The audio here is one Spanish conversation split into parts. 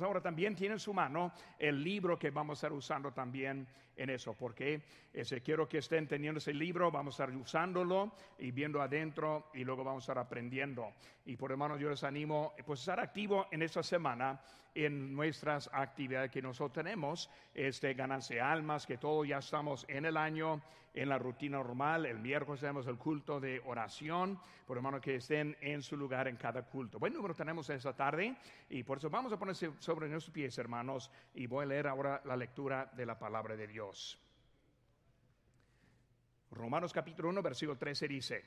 ahora también tiene en su mano el libro que vamos a estar usando también en eso, porque ese, quiero que estén teniendo ese libro, vamos a estar usándolo y viendo adentro y luego vamos a estar aprendiendo. Y por hermanos, yo les animo pues estar activo en esta semana en nuestras actividades que nosotros tenemos, este, ganarse almas, que todos ya estamos en el año, en la rutina normal, el miércoles tenemos el culto de oración, por hermano que estén en su lugar en cada culto. Buen número tenemos esta tarde y por eso vamos a ponerse sobre nuestros pies, hermanos, y voy a leer ahora la lectura de la palabra de Dios. Romanos capítulo 1, versículo 13 dice,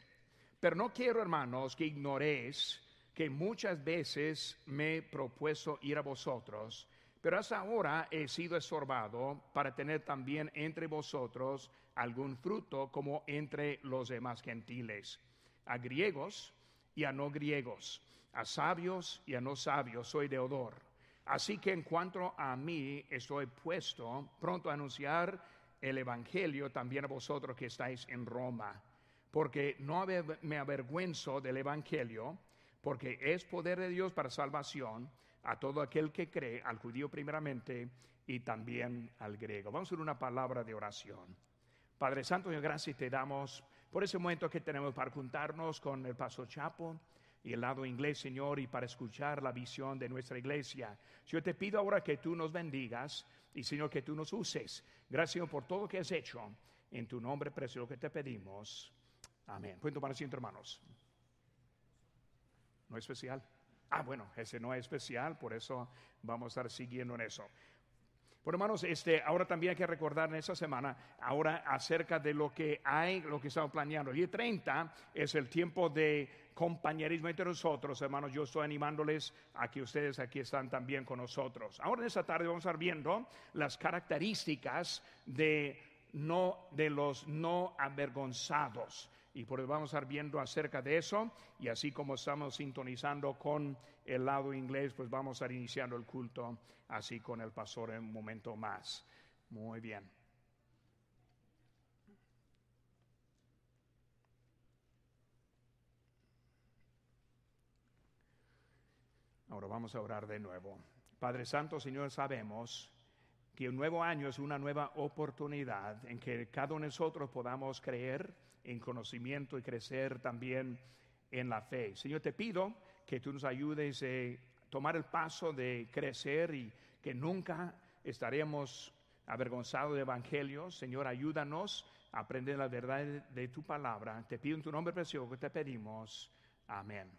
pero no quiero, hermanos, que ignoréis que muchas veces me he propuesto ir a vosotros, pero hasta ahora he sido estorbado para tener también entre vosotros algún fruto como entre los demás gentiles, a griegos y a no griegos, a sabios y a no sabios soy deudor. Así que en cuanto a mí estoy puesto pronto a anunciar el Evangelio también a vosotros que estáis en Roma, porque no me avergüenzo del Evangelio, porque es poder de Dios para salvación a todo aquel que cree, al judío primeramente y también al griego. Vamos a hacer una palabra de oración. Padre Santo, gracias te damos por ese momento que tenemos para juntarnos con el Paso Chapo y el lado inglés, Señor, y para escuchar la visión de nuestra iglesia. Yo te pido ahora que tú nos bendigas y, Señor, que tú nos uses. Gracias por todo lo que has hecho. En tu nombre precioso que te pedimos. Amén. Pueden tomar asiento, hermanos. ¿No es especial? Ah, bueno, ese no es especial, por eso vamos a estar siguiendo en eso. Bueno, hermanos, este, ahora también hay que recordar en esta semana, ahora acerca de lo que hay, lo que estamos planeando. El día 30 es el tiempo de compañerismo entre nosotros, hermanos. Yo estoy animándoles a que ustedes aquí están también con nosotros. Ahora en esta tarde vamos a estar viendo las características de no de los no avergonzados y por eso vamos a estar viendo acerca de eso y así como estamos sintonizando con el lado inglés, pues vamos a estar iniciando el culto así con el pastor en un momento más. Muy bien. Ahora vamos a orar de nuevo. Padre Santo, Señor, sabemos que un nuevo año es una nueva oportunidad en que cada uno de nosotros podamos creer en conocimiento y crecer también en la fe. Señor, te pido que tú nos ayudes a tomar el paso de crecer y que nunca estaremos avergonzados del Evangelio. Señor, ayúdanos a aprender la verdad de tu palabra. Te pido en tu nombre precioso que te pedimos. Amén.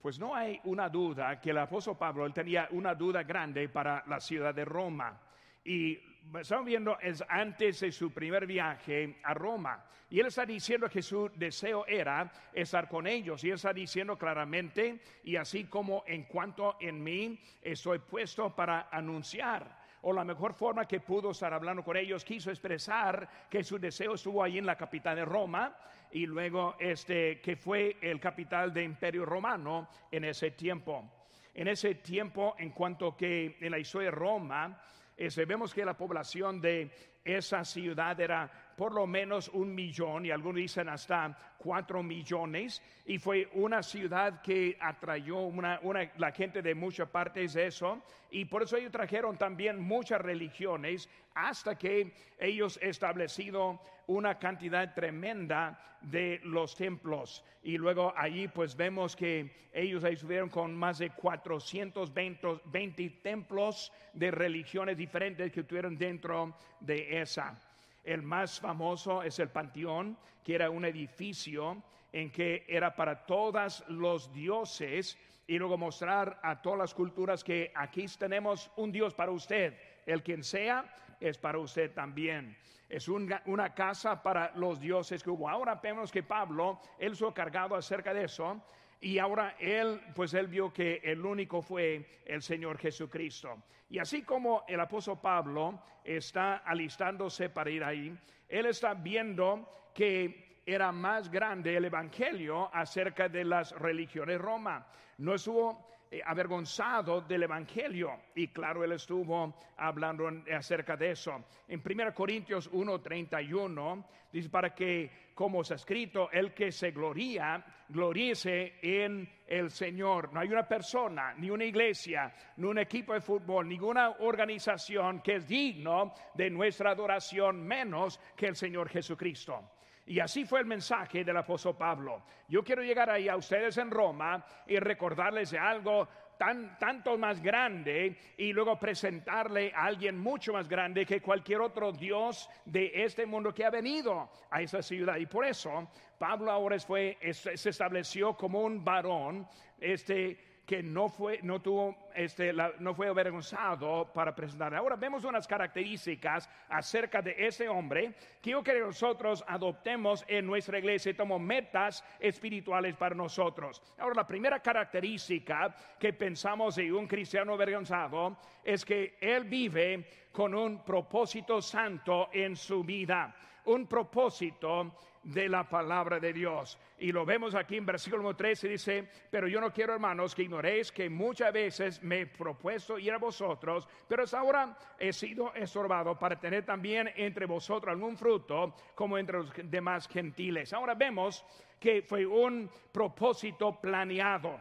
Pues no hay una duda que el apóstol Pablo él tenía una duda grande para la ciudad de Roma. Y estamos viendo, es antes de su primer viaje a Roma. Y él está diciendo que su deseo era estar con ellos. Y él está diciendo claramente, y así como en cuanto en mí estoy puesto para anunciar o la mejor forma que pudo estar hablando con ellos, quiso expresar que su deseo estuvo ahí en la capital de Roma y luego este que fue el capital de Imperio Romano en ese tiempo. En ese tiempo, en cuanto que en la historia de Roma, este, vemos que la población de esa ciudad era por lo menos un millón y algunos dicen hasta cuatro millones. Y fue una ciudad que atrayó una, la gente de muchas partes de eso. Y por eso ellos trajeron también muchas religiones hasta que ellos establecido una cantidad tremenda de los templos y luego allí pues vemos que ellos ahí estuvieron con más de 420 templos de religiones diferentes que tuvieron dentro de esa. El más famoso es el Panteón, que era un edificio en que era para todos los dioses y luego mostrar a todas las culturas que aquí tenemos un Dios para usted, el quien sea, es para usted también. Es una, casa para los dioses que hubo. Ahora vemos que Pablo, él ha cargado acerca de eso y ahora él, pues él vio que el único fue el Señor Jesucristo. Y así como el apóstol Pablo está alistándose para ir ahí, él está viendo que era más grande el Evangelio acerca de las religiones Roma. No estuvo avergonzado del Evangelio. Y claro, él estuvo hablando acerca de eso. En 1 Corintios 1:31 dice, para que, como ha escrito, el que se gloría, gloríese en el Señor. No hay una persona, ni una iglesia, ni un equipo de fútbol, ninguna organización que es digno de nuestra adoración menos que el Señor Jesucristo. Y así fue el mensaje del apóstol Pablo. Yo quiero llegar ahí a ustedes en Roma y recordarles de algo tan, tanto más grande y luego presentarle a alguien mucho más grande que cualquier otro Dios de este mundo que ha venido a esa ciudad. Y por eso Pablo ahora fue, se estableció como un varón, este que no fue, no tuvo, este, no fue avergonzado para presentar. Ahora vemos unas características acerca de ese hombre que que nosotros adoptemos en nuestra iglesia y tomemos metas espirituales para nosotros. Ahora, la primera característica que pensamos de un cristiano avergonzado es que él vive con un propósito santo en su vida, un propósito de la palabra de Dios. Y lo vemos aquí en versículo 13, dice, pero yo no quiero, hermanos, que ignoréis que muchas veces me he propuesto ir a vosotros, pero hasta ahora he sido estorbado para tener también entre vosotros algún fruto como entre los demás gentiles. Ahora vemos que fue un propósito planeado.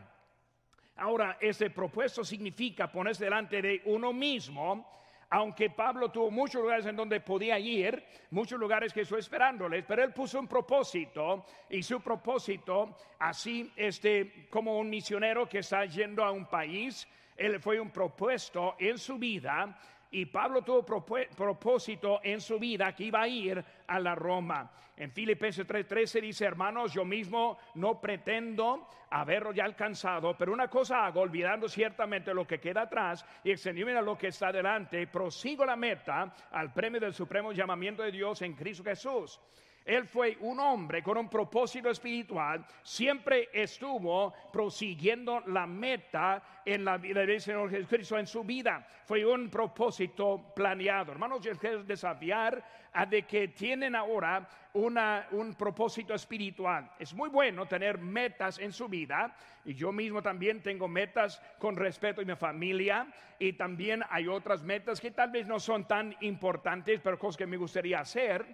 Ahora, ese propósito significa ponerse delante de uno mismo aunque Pablo tuvo muchos lugares en donde podía ir, muchos lugares que estuvo esperándoles, pero él puso un propósito y su propósito, así este, como un misionero que está yendo a un país, él fue un propuesto en su vida y Pablo tuvo propósito en su vida que iba a ir a la Roma. En Filipenses 3:13 dice, hermanos, yo mismo no pretendo haberlo ya alcanzado, pero una cosa hago, olvidando ciertamente lo que queda atrás y extendiendo a lo que está delante, prosigo la meta al premio del supremo llamamiento de Dios en Cristo Jesús. Él fue un hombre con un propósito espiritual, siempre estuvo prosiguiendo la meta en la vida del Señor Jesucristo en su vida. Fue un propósito planeado. Hermanos, yo quiero desafiar a de que tienen ahora un propósito espiritual. Es muy bueno tener metas en su vida y yo mismo también tengo metas con respecto a mi familia y también hay otras metas que tal vez no son tan importantes, pero cosas que me gustaría hacer.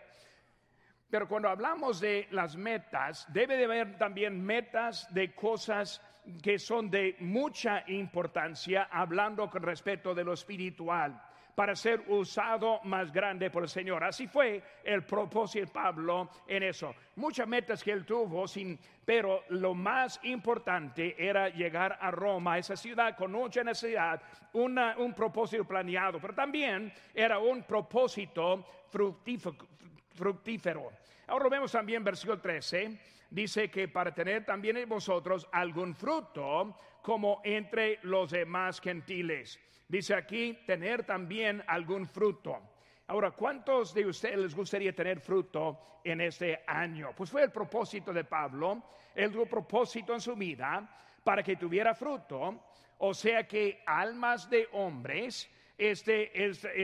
Pero cuando hablamos de las metas, debe de haber también metas de cosas que son de mucha importancia, hablando con respecto de lo espiritual, para ser usado más grande por el Señor. Así fue el propósito de Pablo en eso. Muchas metas que él tuvo, sin, pero lo más importante era llegar a Roma, esa ciudad con mucha necesidad, un propósito planeado, pero también era un propósito fructífero fructífero. Ahora vemos también versículo 13, dice que para tener también en vosotros algún fruto como entre los demás gentiles. Dice aquí tener también algún fruto. Ahora, ¿cuántos de ustedes les gustaría tener fruto en este año? Pues fue el propósito de Pablo, el propósito en su vida para que tuviera fruto, o sea que almas de hombres este,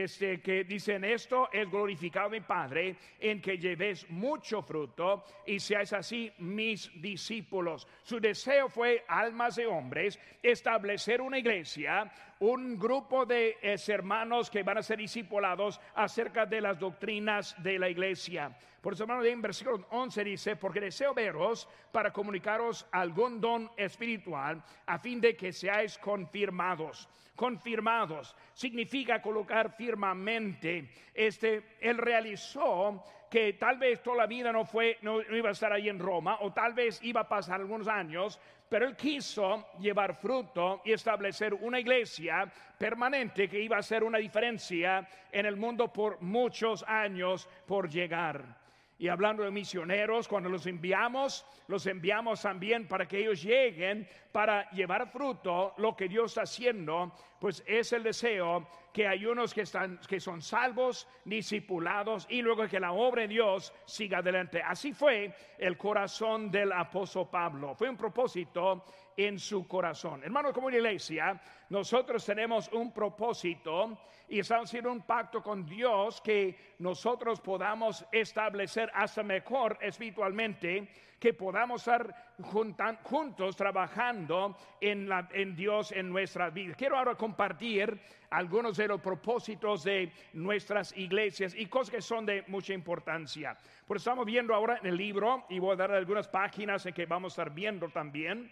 este, que dicen esto es glorificado mi Padre en que llevéis mucho fruto y seáis así mis discípulos. Su deseo fue, almas de hombres, establecer una iglesia, un grupo de hermanos que van a ser discipulados acerca de las doctrinas de la iglesia. Por eso, hermano, en versículo 11 dice, porque deseo veros para comunicaros algún don espiritual a fin de que seáis confirmados. Confirmados significa colocar firmemente. Este, él realizó que tal vez toda la vida no fue, no, iba a estar ahí en Roma, o tal vez iba a pasar algunos años, pero él quiso llevar fruto y establecer una iglesia permanente que iba a hacer una diferencia en el mundo por muchos años por llegar. Y hablando de misioneros, cuando los enviamos, los enviamos también para que ellos lleguen, para llevar fruto lo que Dios está haciendo, pues es el deseo que hay unos que, están, que son salvos, discipulados y luego que la obra de Dios siga adelante. Así fue el corazón del apóstol Pablo. Fue un propósito en su corazón. Hermanos, como iglesia, nosotros tenemos un propósito y estamos haciendo un pacto con Dios que nosotros podamos establecer hasta mejor espiritualmente, que podamos estar juntos trabajando en, la, en Dios en nuestra vida. Quiero ahora compartir algunos de los propósitos de nuestras iglesias y cosas que son de mucha importancia. Pues estamos viendo ahora en el libro y voy a dar algunas páginas en que vamos a estar viendo también.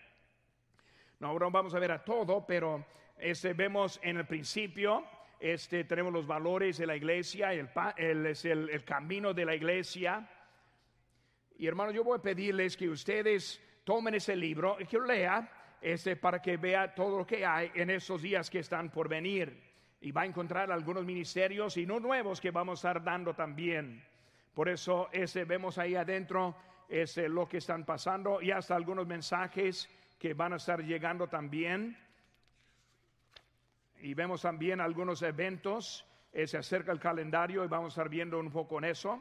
No, ahora vamos a ver a todo, pero este, vemos en el principio este, tenemos los valores de la iglesia, el, el, el, el camino de la iglesia. Y hermanos, yo voy a pedirles que ustedes tomen ese libro y que lo lea este, para que vea todo lo que hay en esos días que están por venir. Y va a encontrar algunos ministerios y no nuevos que vamos a estar dando también. Por eso ese, vemos ahí adentro ese, lo que están pasando y hasta algunos mensajes que van a estar llegando también y vemos también algunos eventos. Eh, se acerca el calendario y vamos a estar viendo un poco en eso.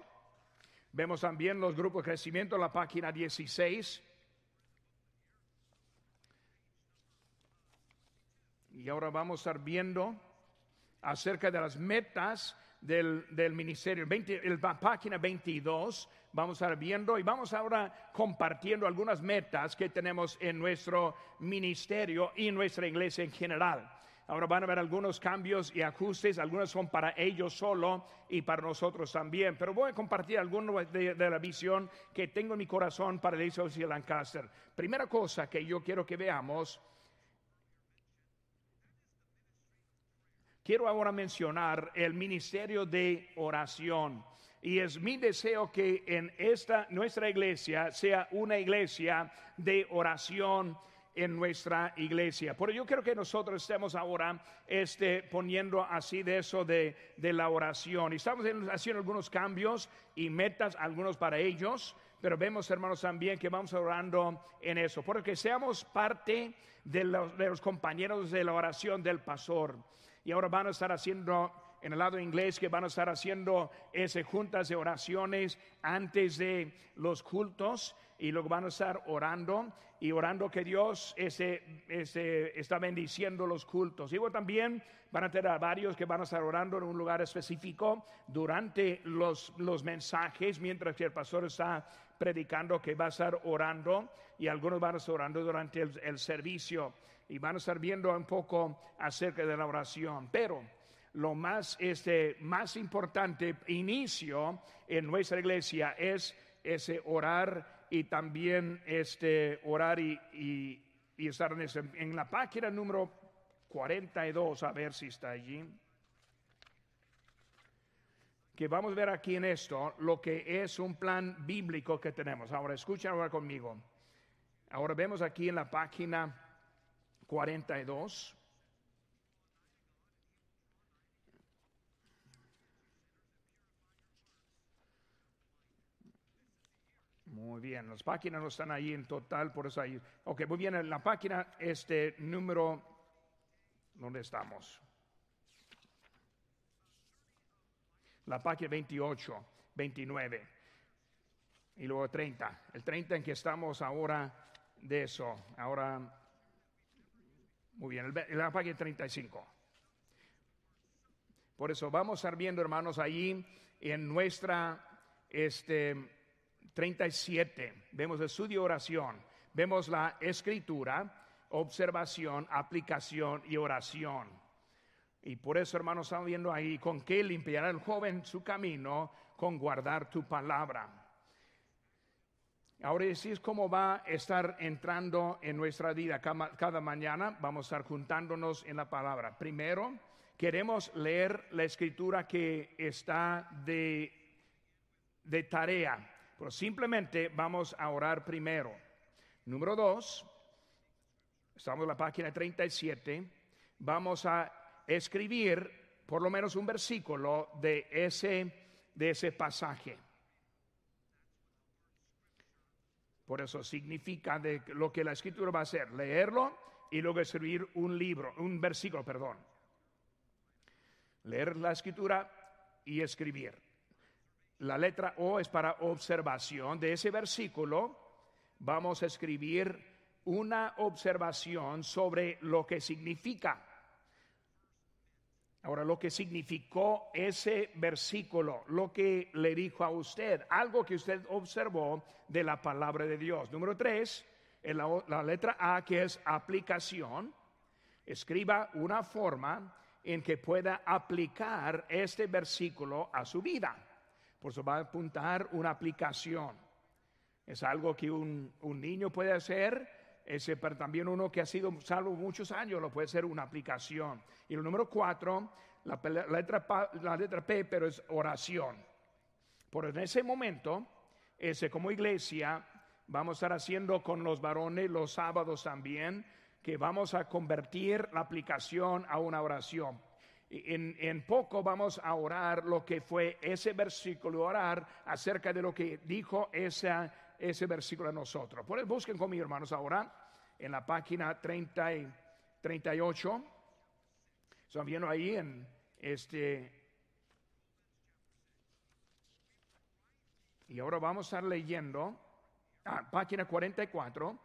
Vemos también los grupos de crecimiento, la página 16. Y ahora vamos a estar viendo acerca de las metas del, del ministerio. 20, la página 22 vamos a estar viendo y vamos ahora compartiendo algunas metas que tenemos en nuestro ministerio y nuestra iglesia en general. Ahora van a haber algunos cambios y ajustes, algunos son para ellos solo y para nosotros también. Pero voy a compartir algunos de, la visión que tengo en mi corazón para el iglesia de Lancaster. Primera cosa que yo quiero que veamos, quiero ahora mencionar el ministerio de oración. Y es mi deseo que en esta nuestra iglesia sea una iglesia de oración en nuestra iglesia. Por yo quiero que nosotros estemos ahora este, poniendo así de eso de, de la oración. Y estamos haciendo algunos cambios y metas, algunos para ellos, pero vemos, hermanos, también que vamos orando en eso, porque seamos parte de los, de los compañeros de la oración del pastor. Y ahora van a estar haciendo en el lado inglés que van a estar haciendo ese juntas de oraciones antes de los cultos y luego van a estar orando y orando que Dios ese, ese, está bendiciendo los cultos. Y luego también van a tener varios que van a estar orando en un lugar específico durante los, los mensajes, mientras que el pastor está predicando que va a estar orando y algunos van a estar orando durante el servicio y van a estar viendo un poco acerca de la oración. Pero lo más, este, más importante inicio en nuestra iglesia es ese orar y también este, orar y, y, estar en, ese, en la página número 42, a ver si está allí. Que vamos a ver aquí en esto lo que es un plan bíblico que tenemos. Ahora, escuchen ahora conmigo. Ahora vemos aquí en la página 42. Muy bien, las páginas no están ahí en total, por eso ahí. Ok, muy bien, en la página, este número, ¿dónde estamos? La página 28, 29 y luego 30. El 30 en que estamos ahora de eso. Ahora, muy bien, en la página 35. Por eso vamos a estar viendo, hermanos, ahí en nuestra, este, 37, vemos estudio oración, vemos la escritura, observación, aplicación y oración. Y por eso, hermanos, estamos viendo ahí con qué limpiará el joven su camino, con guardar tu palabra. Ahora es como va a estar entrando en nuestra vida. Cada, mañana vamos a estar juntándonos en la palabra. Primero, queremos leer la escritura que está de tarea pero simplemente vamos a orar primero. Número dos, estamos en la página 37, vamos a escribir por lo menos un versículo de ese, de ese pasaje. Por eso significa de lo que la escritura va a hacer, leerlo y luego escribir un libro, un versículo, perdón. Leer la escritura y escribir. La letra O es para observación. De ese versículo vamos a escribir una observación sobre lo que significa. Ahora, lo que significó ese versículo, lo que le dijo a usted, algo que usted observó de la palabra de Dios. Número tres, en la, letra A, que es aplicación, escriba una forma en que pueda aplicar este versículo a su vida. Por eso va a apuntar una aplicación. Es algo que un, un niño puede hacer, ese, pero también uno que ha sido salvo muchos años lo puede ser una aplicación. Y el número cuatro, la, letra, la letra P, pero es oración. Por en ese momento, ese, como iglesia, vamos a estar haciendo con los varones los sábados también, que vamos a convertir la aplicación a una oración. En, poco vamos a orar lo que fue ese versículo, orar acerca de lo que dijo esa, ese versículo a nosotros. Por eso busquen conmigo, hermanos, ahora en la página 30 y 38. Están viendo ahí en este. Y ahora vamos a estar leyendo, ah, página 44,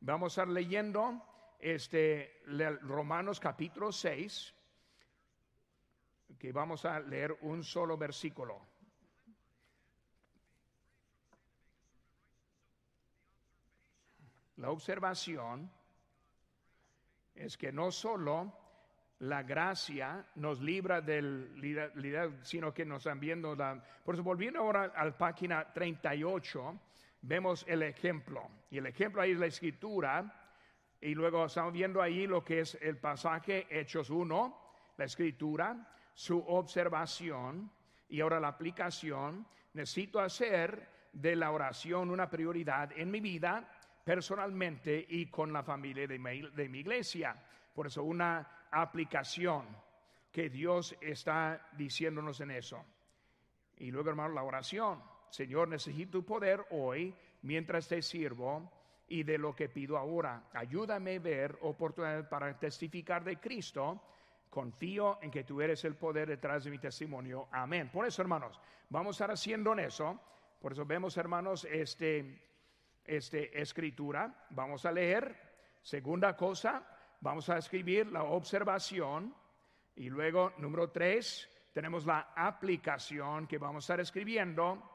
vamos a estar leyendo este, Romanos capítulo 6, que vamos a leer un solo versículo. La observación es que no solo la gracia nos libra del sino que nos están viendo la... Por eso, volviendo ahora a la página 38, vemos el ejemplo. Y el ejemplo ahí es la escritura. Y luego estamos viendo ahí lo que es el pasaje Hechos 1, la escritura, su observación y ahora la aplicación. Necesito hacer de la oración una prioridad en mi vida personalmente y con la familia de mi, iglesia. Por eso una aplicación que Dios está diciéndonos en eso. Y luego, hermano, la oración. Señor, necesito tu poder hoy mientras te sirvo y de lo que pido ahora. Ayúdame a ver oportunidades para testificar de Cristo. Confío en que tú eres el poder detrás de mi testimonio. Amén. Por eso, hermanos, vamos a estar haciendo en eso. Por eso vemos, hermanos, este este, escritura. Vamos a leer. Segunda cosa, vamos a escribir la observación. Y luego, número tres, tenemos la aplicación que vamos a estar escribiendo.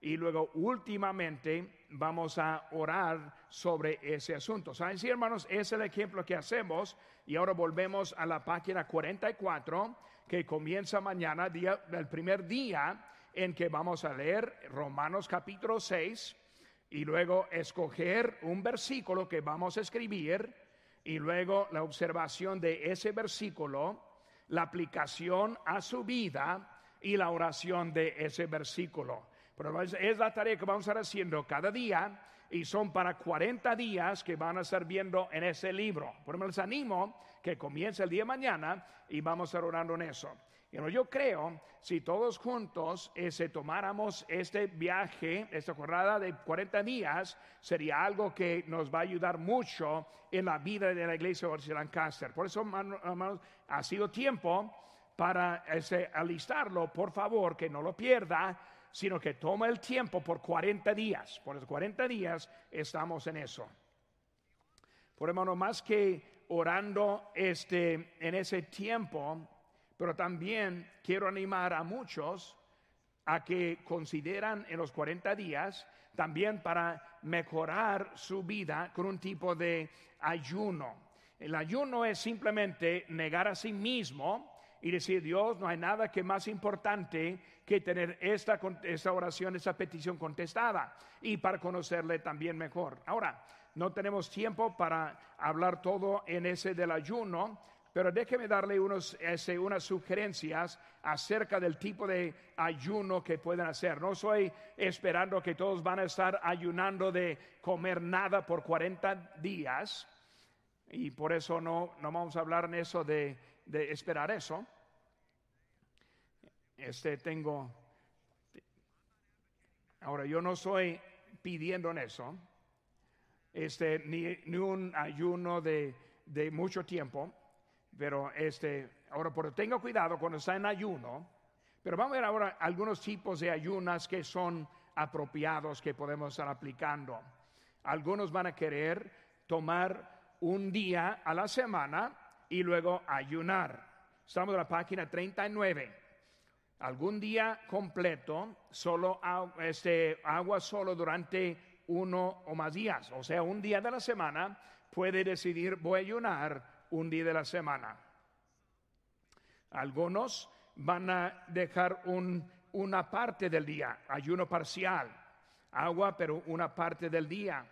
Y luego, últimamente, vamos a orar sobre ese asunto. ¿Saben? Sí, hermanos, es el ejemplo que hacemos. Y ahora volvemos a la página 44, que comienza mañana, día, el primer día en que vamos a leer Romanos capítulo 6 y luego escoger un versículo que vamos a escribir y luego la observación de ese versículo, la aplicación a su vida y la oración de ese versículo. Pero es la tarea que vamos a estar haciendo cada día y son para 40 días que van a estar viendo en ese libro. Por eso les animo que comience el día de mañana y vamos a estar orando en eso yo creo, si todos juntos ese, tomáramos este viaje, esta jornada de 40 días, sería algo que nos va a ayudar mucho en la vida de la iglesia de Lancaster. Por eso, hermanos, ha sido tiempo para ese, alistarlo, por favor, que no lo pierda, sino que tome el tiempo por 40 días. Por esos 40 días estamos en eso. Por hermano, más que orando este, en ese tiempo, pero también quiero animar a muchos a que consideran en los 40 días también para mejorar su vida con un tipo de ayuno. El ayuno es simplemente negar a sí mismo y decir, Dios, no hay nada que más importante que tener esta, esta oración, esta petición contestada y para conocerle también mejor. Ahora, no tenemos tiempo para hablar todo en ese del ayuno, pero déjeme darle unos, unas sugerencias acerca del tipo de ayuno que pueden hacer. No estoy esperando que todos van a estar ayunando de comer nada por 40 días. Y por eso no, no vamos a hablar en eso de, de esperar eso. Este tengo. Ahora, yo no estoy pidiendo en eso. Este, ni, ni un ayuno de, de mucho tiempo pero este, ahora, por tenga cuidado cuando está en ayuno. Pero vamos a ver ahora algunos tipos de ayunas que son apropiados que podemos estar aplicando. Algunos van a querer tomar un día a la semana y luego ayunar. Estamos en la página 39. Algún día completo, solo este, agua solo durante uno o más días. O sea, un día de la semana puede decidir voy a ayunar un día de la semana. Algunos van a dejar una parte del día, ayuno parcial, agua, pero una parte del día.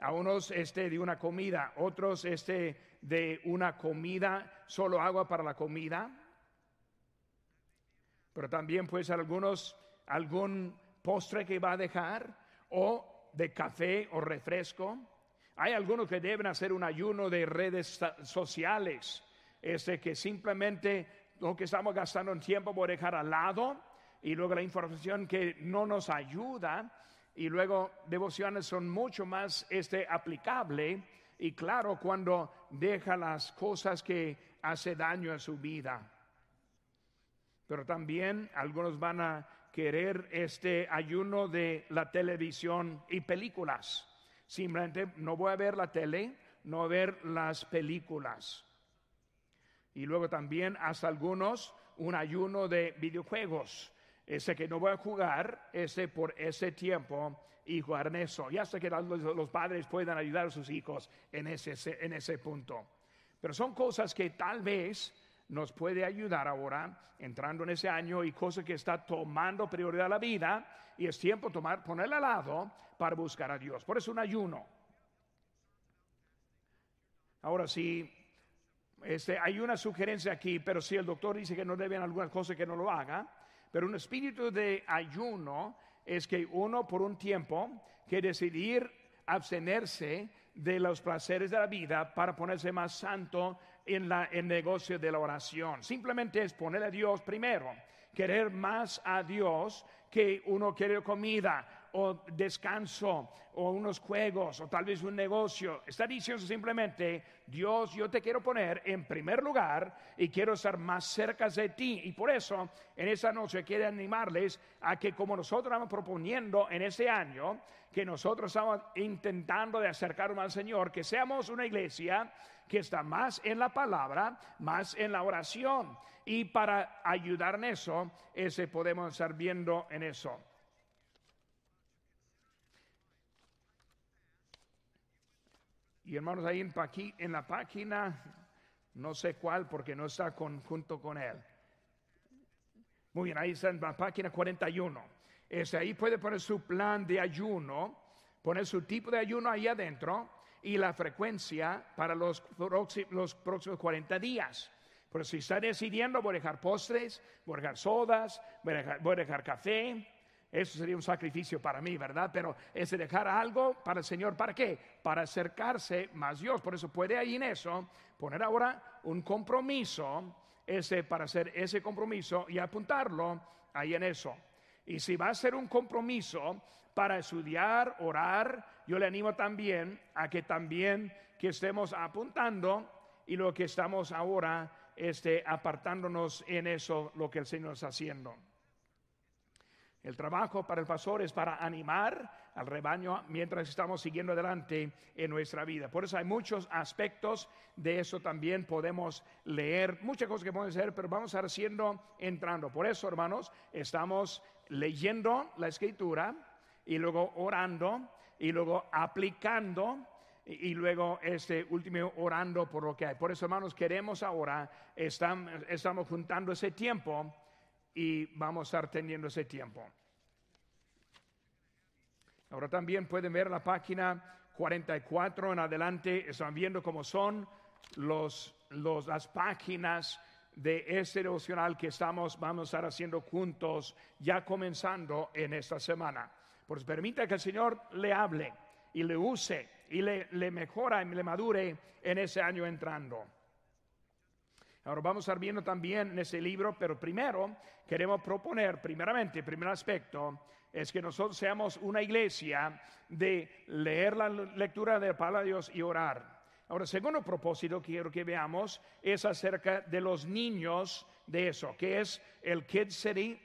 A unos este de una comida, otros este de una comida, solo agua para la comida. Pero también puede ser algunos algún postre que va a dejar o de café o refresco. Hay algunos que deben hacer un ayuno de redes sociales, este que simplemente lo que estamos gastando en tiempo por dejar al lado y luego la información que no nos ayuda y luego devociones son mucho más este, aplicable y claro cuando deja las cosas que hace daño a su vida. Pero también algunos van a querer este ayuno de la televisión y películas. Simplemente no voy a ver la tele, no a ver las películas. Y luego también hasta algunos un ayuno de videojuegos. Ese que no voy a jugar, ese por ese tiempo y jugar eso. Ya sé que los, padres puedan ayudar a sus hijos en ese, en ese punto. Pero son cosas que tal vez nos puede ayudar ahora, entrando en ese año y cosas que está tomando prioridad a la vida y es tiempo tomar, ponerla al lado para buscar a Dios. Por eso un ayuno. Ahora sí, este, hay una sugerencia aquí, pero si el doctor dice que no deben algunas cosas que no lo haga, pero un espíritu de ayuno es que uno por un tiempo que decidir abstenerse de los placeres de la vida para ponerse más santo en la, el negocio de la oración. Simplemente es poner a Dios primero, querer más a Dios que uno quiere comida o descanso o unos juegos o tal vez un negocio. Está diciendo simplemente, Dios, yo te quiero poner en primer lugar y quiero estar más cerca de ti. Y por eso en esta noche quiero animarles a que como nosotros estamos proponiendo en este año, que nosotros estamos intentando de acercarnos al Señor, que seamos una iglesia que está más en la palabra, más en la oración. Y para ayudar en eso, ese podemos estar viendo en eso. Y hermanos, ahí en, en la página, no sé cuál, porque no está junto con él. Muy bien, ahí está en la página 41. Ese ahí puede poner su plan de ayuno, poner su tipo de ayuno ahí adentro y la frecuencia para los, los próximos 40 días. Pero si está decidiendo, voy a dejar postres, voy a dejar sodas, voy a dejar café, eso sería un sacrificio para mí, ¿verdad? Pero es dejar algo para el Señor. ¿Para qué? Para acercarse más a Dios. Por eso puede ahí en eso poner ahora un compromiso ese, para hacer ese compromiso y apuntarlo ahí en eso. Y si va a ser un compromiso para estudiar, orar, yo le animo también a que también que estemos apuntando y lo que estamos ahora este, apartándonos en eso, lo que el Señor está haciendo. El trabajo para el pastor es para animar al rebaño mientras estamos siguiendo adelante en nuestra vida. Por eso hay muchos aspectos de eso también podemos leer, muchas cosas que podemos hacer, pero vamos a estar haciendo entrando. Por eso, hermanos, estamos leyendo la escritura y luego orando y luego aplicando y, luego este último orando por lo que hay. Por eso, hermanos, queremos ahora, estamos juntando ese tiempo y vamos a estar teniendo ese tiempo. Ahora también pueden ver la página 44 en adelante, están viendo cómo son los, las páginas de este devocional que estamos, vamos a estar haciendo juntos, ya comenzando en esta semana. Pues permita que el Señor le hable y le use y le, le mejora y le madure en ese año entrando. Ahora vamos a estar viendo también en ese libro, pero primero queremos proponer, primeramente, primer aspecto, es que nosotros seamos una iglesia de leer la lectura de la de Dios y orar. Ahora, segundo propósito quiero que veamos es acerca de los niños de eso, que es el Kid City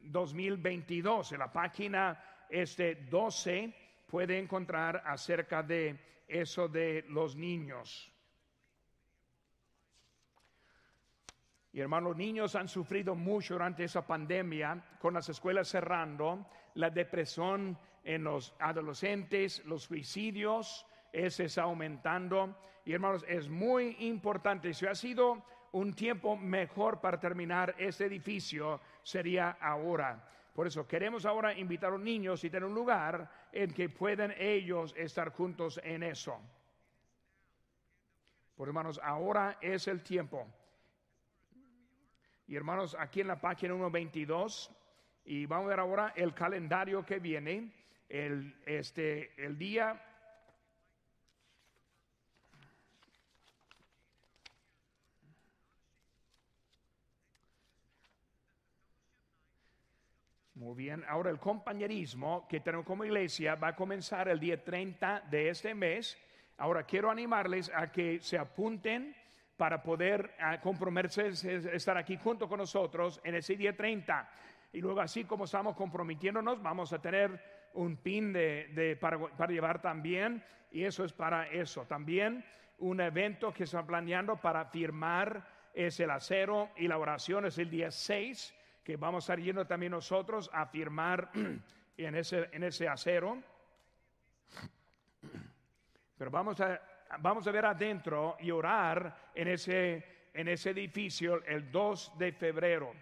2022, en la página este 12 puede encontrar acerca de eso de los niños. Y hermanos, los niños han sufrido mucho durante esa pandemia, con las escuelas cerrando, la depresión en los adolescentes, los suicidios, ese está aumentando. Y hermanos, es muy importante, si ha sido un tiempo mejor para terminar este edificio, sería ahora. Por eso queremos ahora invitar a los niños y tener un lugar en que puedan ellos estar juntos en eso. Por hermanos, ahora es el tiempo. Y hermanos, aquí en la página 122, y vamos a ver ahora el calendario que viene, el, este, el día Muy bien, ahora el compañerismo que tenemos como iglesia va a comenzar el día 30 de este mes. Ahora quiero animarles a que se apunten para poder uh, comprometerse, estar aquí junto con nosotros en ese día 30. Y luego así como estamos comprometiéndonos, vamos a tener un pin de, para, para, llevar también. Y eso es para eso. También un evento que están planeando para firmar es el acero y la oración es el día 6 que vamos a estar yendo también nosotros a firmar en ese, en ese acero. Pero vamos a, vamos a ver adentro y orar en ese, en ese edificio el 2 de febrero.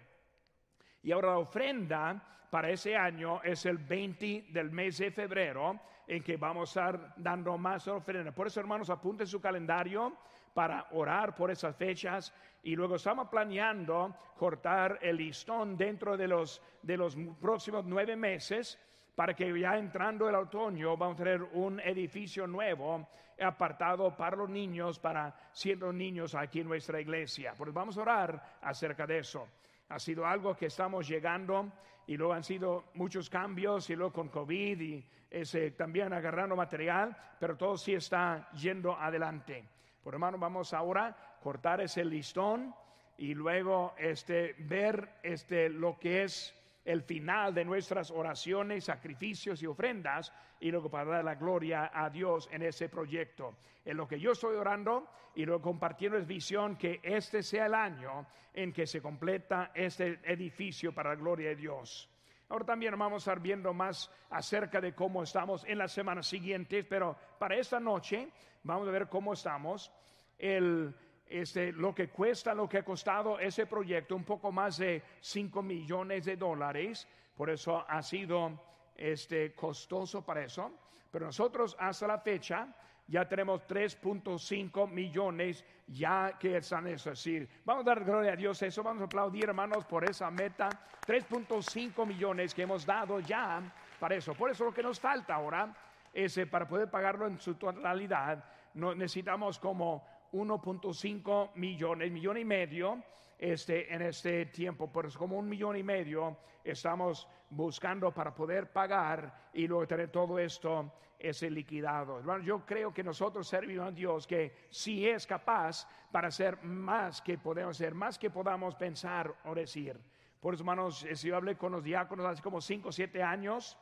Y ahora la ofrenda para ese año es el 20 del mes de febrero, en que vamos a estar dando más ofrenda. Por eso, hermanos, apunten su calendario para orar por esas fechas y luego estamos planeando cortar el listón dentro de los, de los próximos nueve meses para que ya entrando el otoño vamos a tener un edificio nuevo apartado para los niños, para siendo niños aquí en nuestra iglesia. Pues vamos a orar acerca de eso. Ha sido algo que estamos llegando y luego han sido muchos cambios y luego con COVID y ese, también agarrando material, pero todo sí está yendo adelante. Por hermano, vamos ahora a cortar ese listón y luego este, ver este, lo que es el final de nuestras oraciones, sacrificios y ofrendas y luego para dar la gloria a Dios en ese proyecto. En lo que yo estoy orando y luego compartiendo es visión que este sea el año en que se completa este edificio para la gloria de Dios. Ahora también vamos a estar viendo más acerca de cómo estamos en las semanas siguientes, pero para esta noche vamos a ver cómo estamos. El, este, lo que cuesta, lo que ha costado ese proyecto, un poco más de 5 millones de dólares, por eso ha sido este, costoso para eso. Pero nosotros hasta la fecha ya tenemos 3.5 millones ya que están. Es decir, vamos a dar gloria a Dios eso, vamos a aplaudir hermanos por esa meta. 3.5 millones que hemos dado ya para eso. Por eso lo que nos falta ahora es para poder pagarlo en su totalidad, necesitamos como 1.5 millones, millón y medio este, en este tiempo, pues como un millón y medio estamos buscando para poder pagar y luego tener todo esto ese liquidado. yo creo que nosotros servimos a Dios que si es capaz para hacer más que podemos hacer, más que podamos pensar o decir. Por eso, hermanos, si yo hablé con los diáconos hace como 5 o 7 años,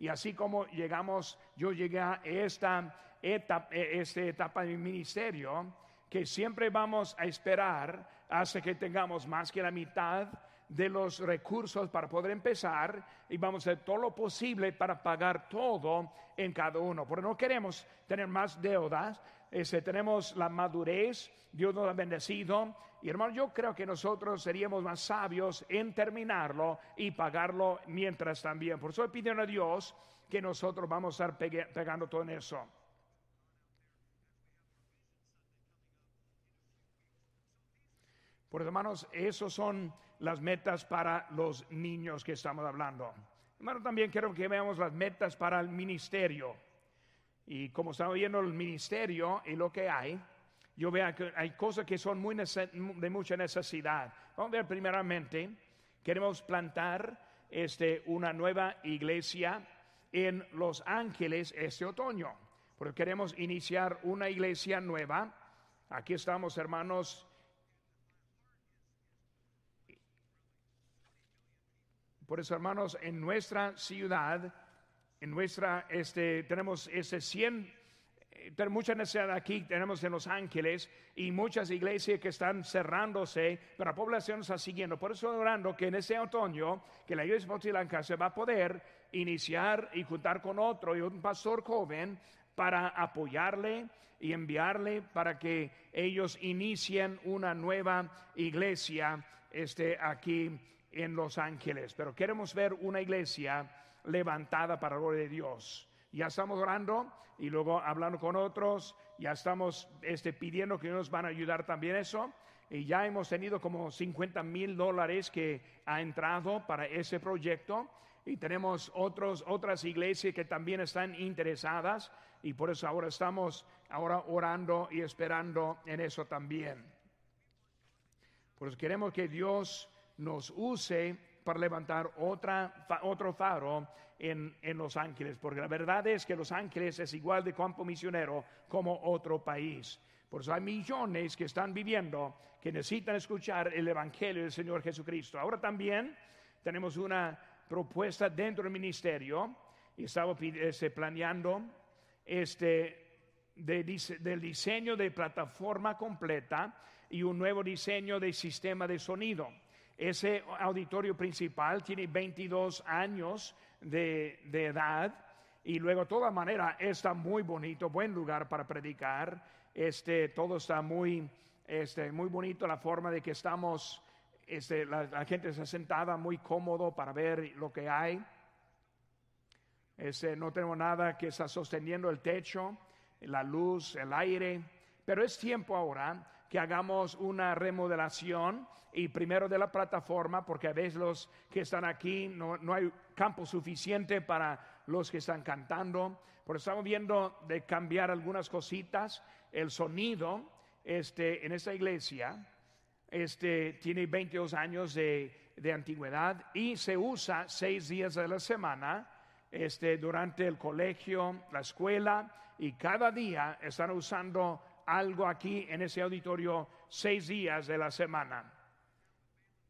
y así como llegamos, yo llegué a esta etapa, esta etapa de mi ministerio, que siempre vamos a esperar hasta que tengamos más que la mitad de los recursos para poder empezar y vamos a hacer todo lo posible para pagar todo en cada uno. Porque no queremos tener más deudas, ese, tenemos la madurez, Dios nos ha bendecido. Y hermano, yo creo que nosotros seríamos más sabios en terminarlo y pagarlo mientras también. Por eso piden a Dios que nosotros vamos a estar pegando todo en eso. Por hermanos, esos son las metas para los niños que estamos hablando. Hermano, también quiero que veamos las metas para el ministerio. Y como estamos viendo el ministerio y lo que hay, yo veo que hay cosas que son muy de mucha necesidad. Vamos a ver primeramente, queremos plantar este, una nueva iglesia en Los Ángeles este otoño, porque queremos iniciar una iglesia nueva. Aquí estamos, hermanos, Por eso, hermanos, en nuestra ciudad en nuestra, este, tenemos ese 100, eh, mucha necesidad aquí, tenemos en Los Ángeles y muchas iglesias que están cerrándose, pero la población está siguiendo. Por eso orando que en ese otoño, que la iglesia Lancaster se va a poder iniciar y juntar con otro y un pastor joven para apoyarle y enviarle para que ellos inicien una nueva iglesia este, aquí en Los Ángeles. Pero queremos ver una iglesia levantada para la gloria de Dios. Ya estamos orando y luego hablando con otros, ya estamos este, pidiendo que nos van a ayudar también eso. Y ya hemos tenido como 50 mil dólares que ha entrado para ese proyecto. Y tenemos otros, otras iglesias que también están interesadas. Y por eso ahora estamos ahora orando y esperando en eso también. Por eso queremos que Dios nos use para levantar otra, otro faro en, en, Los Ángeles, porque la verdad es que Los Ángeles es igual de campo misionero como otro país. Por eso hay millones que están viviendo que necesitan escuchar el Evangelio del Señor Jesucristo. Ahora también tenemos una propuesta dentro del ministerio y estamos este, planeando este, del diseño de plataforma completa y un nuevo diseño de sistema de sonido. Ese auditorio principal tiene 22 años de, edad y luego de toda manera está muy bonito, buen lugar para predicar. Este, todo está muy, este, muy bonito, la forma de que estamos, este, la, gente está sentada muy cómodo para ver lo que hay. Este, no tenemos nada que está sosteniendo el techo, la luz, el aire, pero es tiempo ahora que hagamos una remodelación y primero de la plataforma, porque a veces los que están aquí no, hay campo suficiente para los que están cantando. Por eso estamos viendo de cambiar algunas cositas. El sonido este, en esta iglesia este, tiene 22 años de, de antigüedad y se usa seis días de la semana este, durante el colegio, la escuela, y cada día están usando algo aquí en ese auditorio seis días de la semana.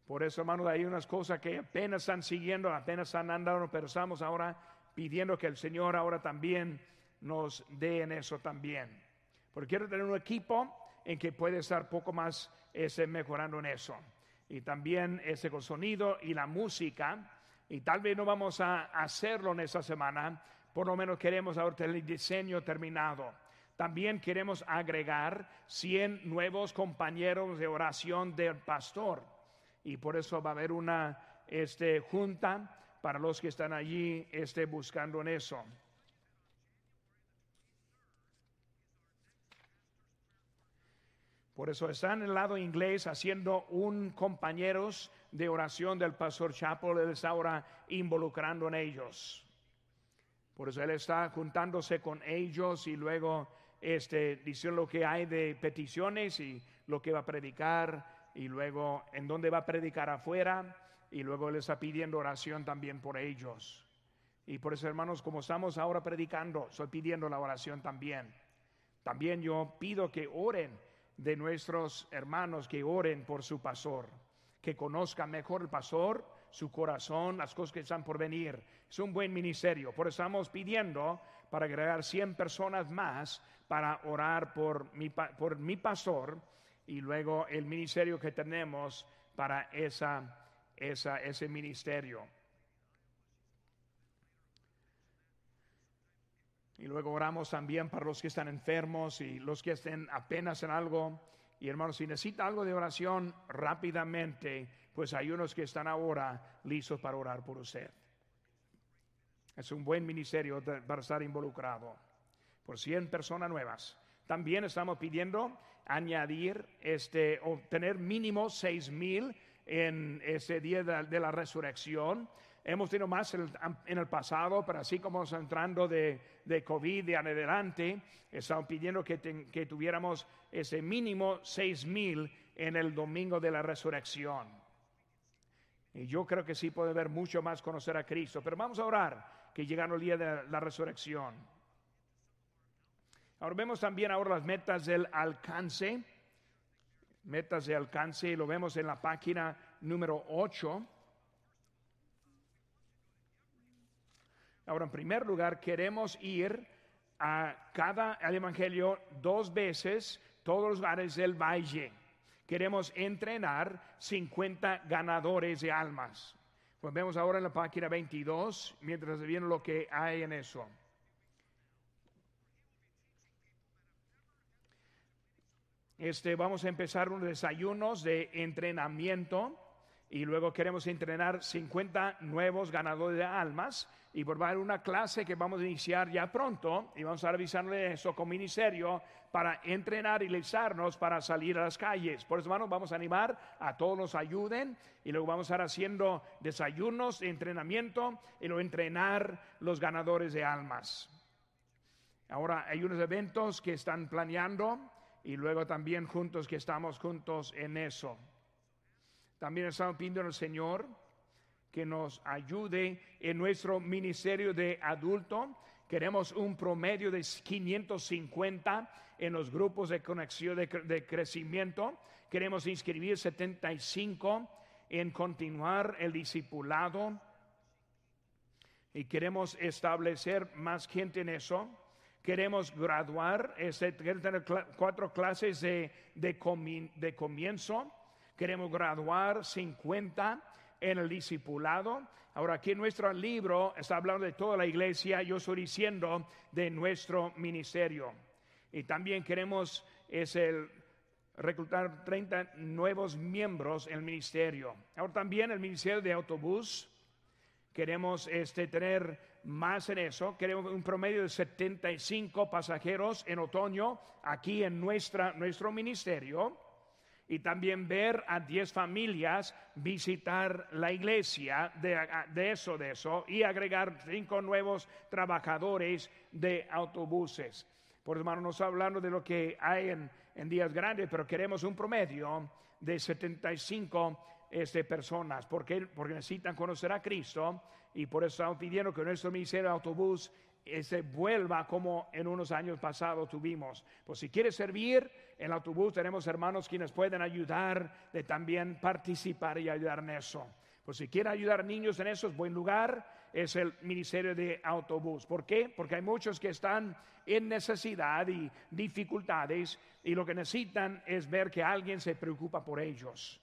Por eso, hermanos, hay unas cosas que apenas están siguiendo, apenas están andando, pero estamos ahora pidiendo que el Señor ahora también nos dé en eso también. Porque quiero tener un equipo en que puede estar poco más ese, mejorando en eso. Y también ese con sonido y la música. Y tal vez no vamos a hacerlo en esta semana, por lo menos queremos ahora tener el diseño terminado. También queremos agregar 100 nuevos compañeros de oración del pastor. Y por eso va a haber una este, junta para los que están allí este, buscando en eso. Por eso están en el lado inglés haciendo un compañeros de oración del pastor Chapel, él está ahora involucrando en ellos. Por eso él está juntándose con ellos y luego este, lo que hay de peticiones y lo que va a predicar y luego en dónde va a predicar afuera y luego le está pidiendo oración también por ellos. Y por eso, hermanos, como estamos ahora predicando, estoy pidiendo la oración también. También yo pido que oren de nuestros hermanos, que oren por su pastor, que conozcan mejor el pastor, su corazón, las cosas que están por venir. Es un buen ministerio. Por eso estamos pidiendo para agregar 100 personas más para orar por mi, por mi pastor y luego el ministerio que tenemos para esa, esa, ese ministerio. Y luego oramos también para los que están enfermos y los que estén apenas en algo. Y hermanos, si necesita algo de oración rápidamente, pues hay unos que están ahora listos para orar por usted. Es un buen ministerio para estar involucrado por 100 personas nuevas. También estamos pidiendo añadir, este, obtener mínimo 6 mil en ese día de, la resurrección. Hemos tenido más en el, pasado, pero así como estamos entrando de, de COVID de adelante, estamos pidiendo que, que tuviéramos ese mínimo 6 mil en el domingo de la resurrección. Y yo creo que sí puede haber mucho más conocer a Cristo, pero vamos a orar que llegando el día de la resurrección. Ahora vemos también ahora las metas del alcance. Metas de alcance, lo vemos en la página número 8. Ahora, en primer lugar, queremos ir a cada al Evangelio dos veces, todos los lugares del valle. Queremos entrenar 50 ganadores de almas. Pues vemos ahora en la página 22, mientras viene lo que hay en eso. Este, vamos a empezar unos desayunos de entrenamiento y luego queremos entrenar 50 nuevos ganadores de almas y por a una clase que vamos a iniciar ya pronto y vamos a avisarle eso con ministerio para entrenar y listarnos para salir a las calles. Por eso, hermanos, vamos a animar a todos nos ayuden y luego vamos a estar haciendo desayunos de entrenamiento y luego entrenar los ganadores de almas. Ahora hay unos eventos que están planeando y luego también juntos que estamos juntos en eso. También estamos pidiendo al Señor que nos ayude en nuestro ministerio de adulto. Queremos un promedio de 550 en los grupos de conexión de, crecimiento. Queremos inscribir 75 en continuar el discipulado. Y queremos establecer más gente en eso. Queremos graduar, este, tener cuatro clases de, de comienzo Queremos graduar 50 en el discipulado. Ahora aquí en nuestro libro está hablando de toda la iglesia, yo estoy diciendo de nuestro ministerio. Y también queremos es el reclutar 30 nuevos miembros en el ministerio. Ahora también el ministerio de autobús queremos este tener más en eso, queremos un promedio de 75 pasajeros en otoño aquí en nuestra nuestro ministerio y también ver a 10 familias visitar la iglesia de, eso, de eso, y agregar cinco nuevos trabajadores de autobuses. Por hermano, no está hablando de lo que hay en, días grandes, pero queremos un promedio de 75 este, personas, porque, porque necesitan conocer a Cristo y por eso estamos pidiendo que nuestro ministerio de autobús se vuelva como en unos años pasados tuvimos. Pues si quiere servir en autobús, tenemos hermanos quienes pueden ayudar de también participar y ayudar en eso. Pues si quiere ayudar niños en eso, es buen lugar, es el ministerio de autobús. ¿Por qué? Porque hay muchos que están en necesidad y dificultades y lo que necesitan es ver que alguien se preocupa por ellos.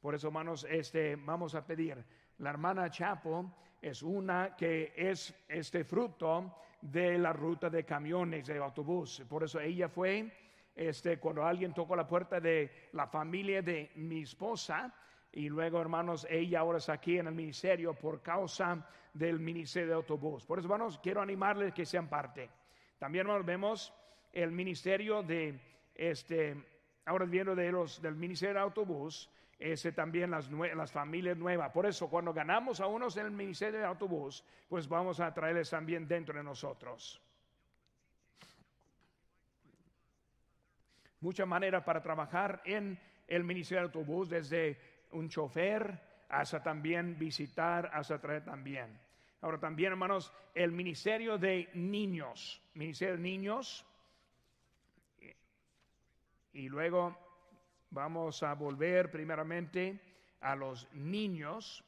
Por eso, hermanos, este, vamos a pedir. La hermana Chapo es una que es este fruto de la ruta de camiones de autobús. Por eso ella fue, este, cuando alguien tocó la puerta de la familia de mi esposa, y luego, hermanos, ella ahora está aquí en el ministerio por causa del ministerio de autobús. Por eso, hermanos, quiero animarles que sean parte. También, hermanos, vemos el ministerio de, este, ahora viendo de los, del ministerio de autobús, ese también las, las familias nuevas. Por eso, cuando ganamos a unos en el ministerio de autobús, pues vamos a traerles también dentro de nosotros. Mucha manera para trabajar en el ministerio de autobús, desde un chofer hasta también visitar, hasta traer también. Ahora también, hermanos, el ministerio de niños, ministerio de niños. Y luego Vamos a volver primeramente a los niños.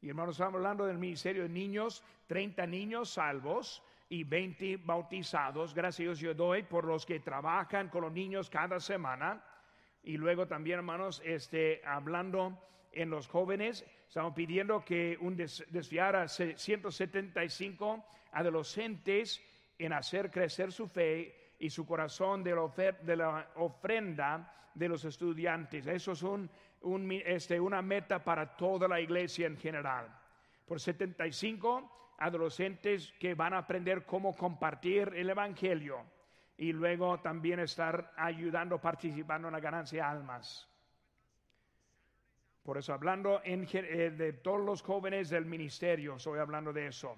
Y hermanos, estamos hablando del ministerio de niños, 30 niños salvos y 20 bautizados. Gracias a Dios yo doy por los que trabajan con los niños cada semana. Y luego también, hermanos, este, hablando en los jóvenes, estamos pidiendo que un desviar a 175 adolescentes en hacer crecer su fe y su corazón de la, ofrenda de los estudiantes. Eso es un, este, una meta para toda la iglesia en general. Por 75 adolescentes que van a aprender cómo compartir el Evangelio y luego también estar ayudando, participando en la ganancia de almas. Por eso, hablando en, eh, de todos los jóvenes del ministerio, estoy hablando de eso.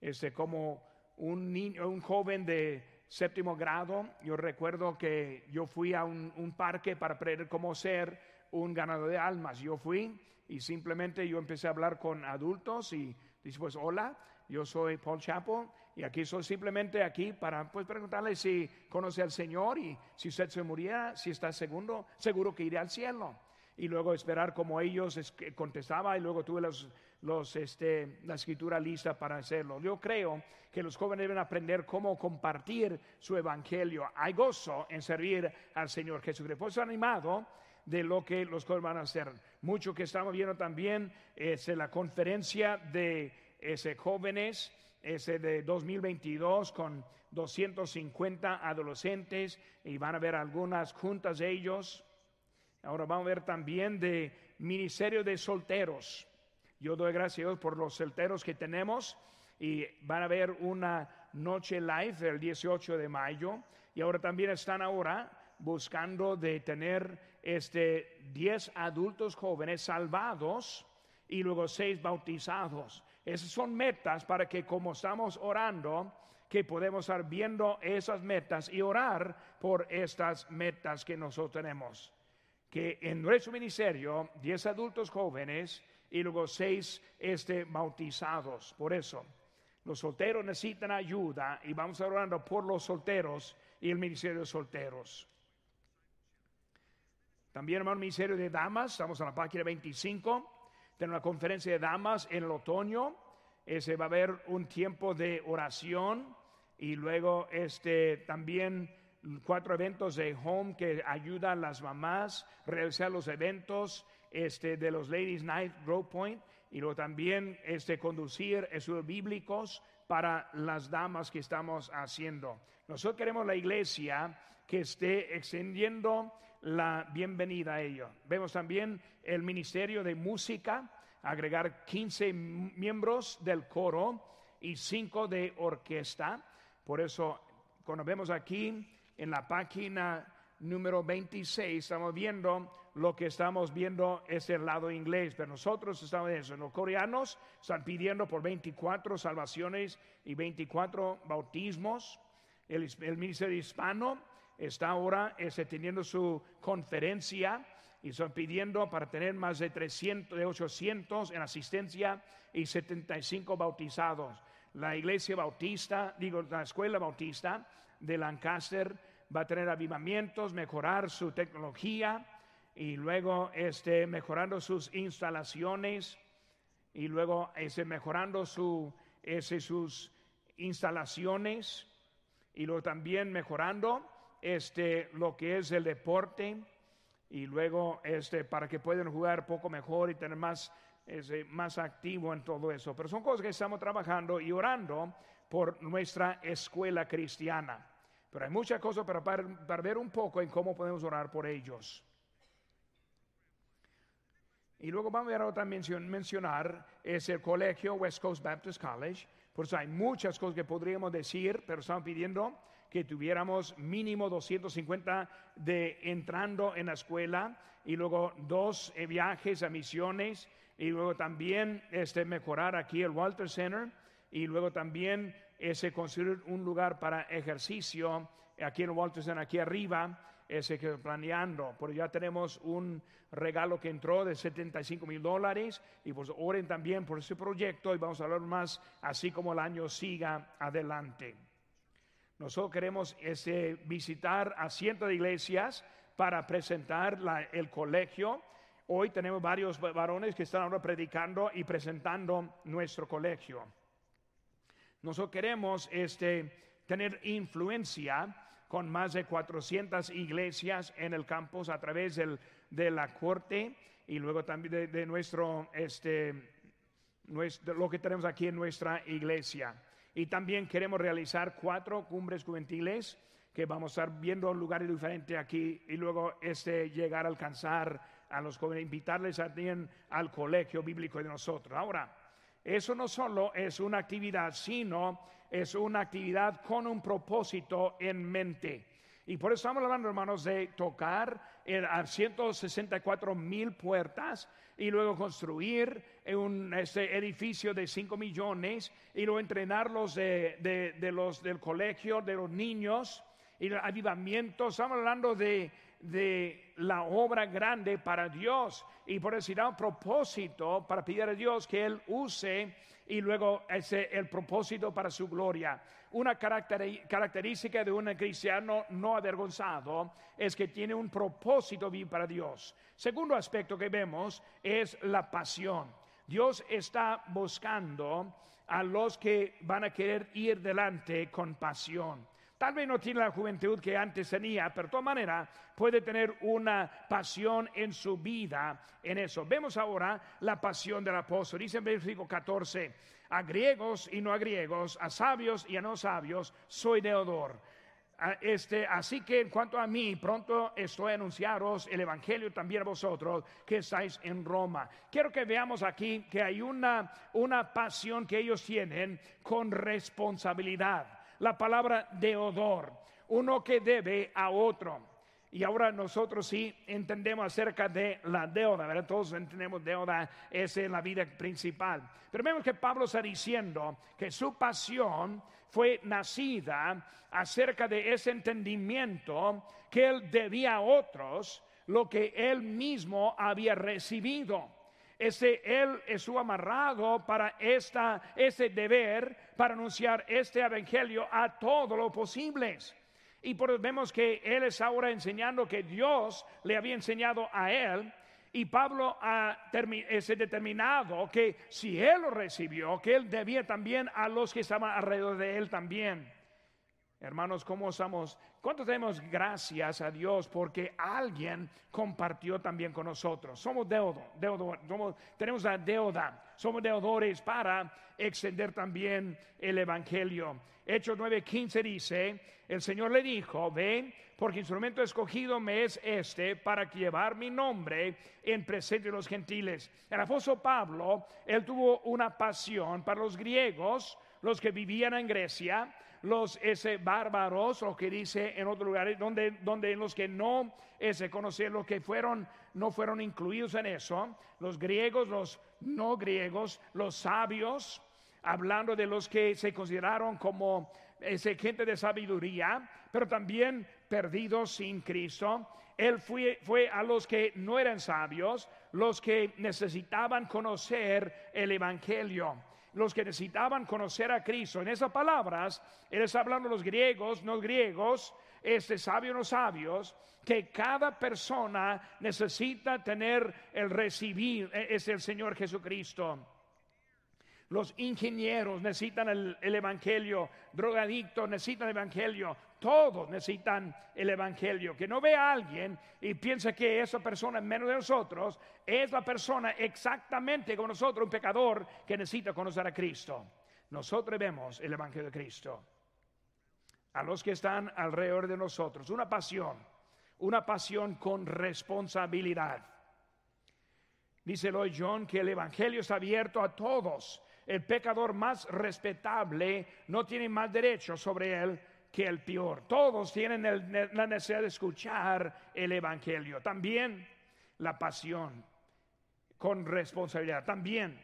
Este, como un, niño, un joven de séptimo grado, yo recuerdo que yo fui a un, parque para aprender cómo ser un ganador de almas. Yo fui y simplemente yo empecé a hablar con adultos y dije, pues hola, yo soy Paul Chapo y aquí soy simplemente aquí para pues preguntarle si conoce al Señor y si usted se muriera, si está seguro, seguro que iré al cielo. Y luego esperar como ellos contestaban y luego tuve los, los, este, la escritura lista para hacerlo. Yo creo que los jóvenes deben aprender cómo compartir su evangelio. Hay gozo en servir al Señor Jesucristo. Pues animado de lo que los jóvenes van a hacer. Mucho que estamos viendo también es la conferencia de ese, jóvenes ese de 2022 con 250 adolescentes y van a ver algunas juntas de ellos. Ahora vamos a ver también de ministerio de solteros. Yo doy gracias por los solteros que tenemos y van a ver una noche live el 18 de mayo y ahora también están ahora buscando de tener este 10 adultos jóvenes salvados y luego seis bautizados. Esas son metas para que como estamos orando, que podemos estar viendo esas metas y orar por estas metas que nosotros tenemos. Que en nuestro ministerio, 10 adultos jóvenes y luego seis este, bautizados. Por eso, los solteros necesitan ayuda y vamos a orando por los solteros y el ministerio de solteros. También, hermano, ministerio de damas, estamos en la página 25. Tenemos una conferencia de damas en el otoño. Ese va a haber un tiempo de oración y luego este también cuatro eventos de home que ayudan a las mamás a realizar los eventos este, de los Ladies Night Grove Point y luego también este, conducir estudios bíblicos para las damas que estamos haciendo. Nosotros queremos la iglesia que esté extendiendo la bienvenida a ello. Vemos también el ministerio de música, agregar 15 miembros del coro y 5 de orquesta. Por eso, cuando vemos aquí en la página número 26, estamos viendo lo que estamos viendo es el lado inglés, pero nosotros estamos en eso. Los coreanos están pidiendo por 24 salvaciones y 24 bautismos. El, el ministerio hispano está ahora este, teniendo su conferencia y están pidiendo para tener más de 300, de 800 en asistencia y 75 bautizados. La iglesia bautista, digo, la escuela bautista de Lancaster va a tener avivamientos, mejorar su tecnología y luego este, mejorando sus instalaciones y luego este, mejorando su, ese, sus instalaciones y luego también mejorando este, lo que es el deporte y luego este, para que puedan jugar poco mejor y tener más, ese, más activo en todo eso. Pero son cosas que estamos trabajando y orando por nuestra escuela cristiana. Pero hay muchas cosas para, para, ver un poco en cómo podemos orar por ellos. Y luego vamos a otra mención, mencionar, es el colegio West Coast Baptist College. Por eso hay muchas cosas que podríamos decir, pero estamos pidiendo que tuviéramos mínimo 250 de entrando en la escuela y luego dos eh, viajes a misiones y luego también este, mejorar aquí el Walter Center y luego también ese construir un lugar para ejercicio aquí en el Walter Center, aquí arriba, ese que planeando, porque ya tenemos un regalo que entró de 75 mil dólares y pues oren también por ese proyecto y vamos a hablar más así como el año siga adelante. Nosotros queremos ese, visitar a cientos de iglesias para presentar el colegio. Hoy tenemos varios varones que están ahora predicando y presentando nuestro colegio. Nosotros queremos este, tener influencia con más de 400 iglesias en el campus a través de la corte y luego también de, nuestro, este, lo que tenemos aquí en nuestra iglesia. Y también queremos realizar cuatro cumbres juventiles que vamos a estar viendo lugares diferentes aquí y luego este, llegar a alcanzar a los jóvenes, invitarles también al colegio bíblico de nosotros. Ahora, eso no solo es una actividad, sino es una actividad con un propósito en mente. Y por eso estamos hablando, hermanos, de tocar a 164 mil puertas y luego construir un este edificio de 5 millones y luego entrenarlos de, de, los, del colegio, de los niños y el avivamiento. Estamos hablando de, de la obra grande para Dios y por da un propósito para pedir a Dios que Él use y luego ese el propósito para su gloria. Una característica de un cristiano no avergonzado es que tiene un propósito para Dios. Segundo aspecto que vemos es la pasión. Dios está buscando a los que van a querer ir delante con pasión. Tal vez no tiene la juventud que antes tenía, pero de todas maneras puede tener una pasión en su vida en eso. Vemos ahora la pasión del apóstol. Dice en versículo 14, a griegos y no a griegos, a sabios y a no sabios, soy deudor este, así que en cuanto a mí, pronto estoy a anunciaros el Evangelio también a vosotros que estáis en Roma. Quiero que veamos aquí que hay una, una pasión que ellos tienen con responsabilidad. La palabra deudor, uno que debe a otro. Y ahora nosotros sí entendemos acerca de la deuda, ¿verdad? Todos entendemos deuda, es en la vida principal. Pero vemos que Pablo está diciendo que su pasión fue nacida acerca de ese entendimiento que él debía a otros lo que él mismo había recibido. Ese él estuvo amarrado para esta, ese deber para anunciar este evangelio a todos los posibles. Y por vemos que él es ahora enseñando que Dios le había enseñado a él y Pablo ha determinado que si él lo recibió, que él debía también a los que estaban alrededor de él también. Hermanos, ¿cómo estamos? ¿Cuánto tenemos gracias a Dios porque alguien compartió también con nosotros? Somos deudo, deudo somos, tenemos la deuda, somos deudores para extender también el Evangelio. Hechos 9:15 dice, el Señor le dijo, ven, porque instrumento escogido me es este para llevar mi nombre en presente de los gentiles. El apóstol Pablo, él tuvo una pasión para los griegos, los que vivían en Grecia, los ese bárbaros, lo que dice en otros lugares, donde, donde los que no ese conocían, los que fueron, no fueron incluidos en eso, los griegos, los no griegos, los sabios, hablando de los que se consideraron como ese gente de sabiduría, pero también perdidos sin Cristo. Él fue, fue a los que no eran sabios, los que necesitaban conocer el Evangelio los que necesitaban conocer a Cristo. En esas palabras, él está hablando los griegos, no griegos, este sabio, no sabios, que cada persona necesita tener el recibir, e, es el Señor Jesucristo. Los ingenieros necesitan el, Evangelio, drogadictos necesitan el Evangelio, todos necesitan el Evangelio. Que no vea a alguien y piense que esa persona es menos de nosotros, es la persona exactamente como nosotros, un pecador que necesita conocer a Cristo. Nosotros vemos el Evangelio de Cristo. A los que están alrededor de nosotros, una pasión, una pasión con responsabilidad. Dice Lloyd John que el Evangelio está abierto a todos el pecador más respetable no tiene más derecho sobre él que el peor. Todos tienen la necesidad de escuchar el Evangelio. También la pasión con responsabilidad. También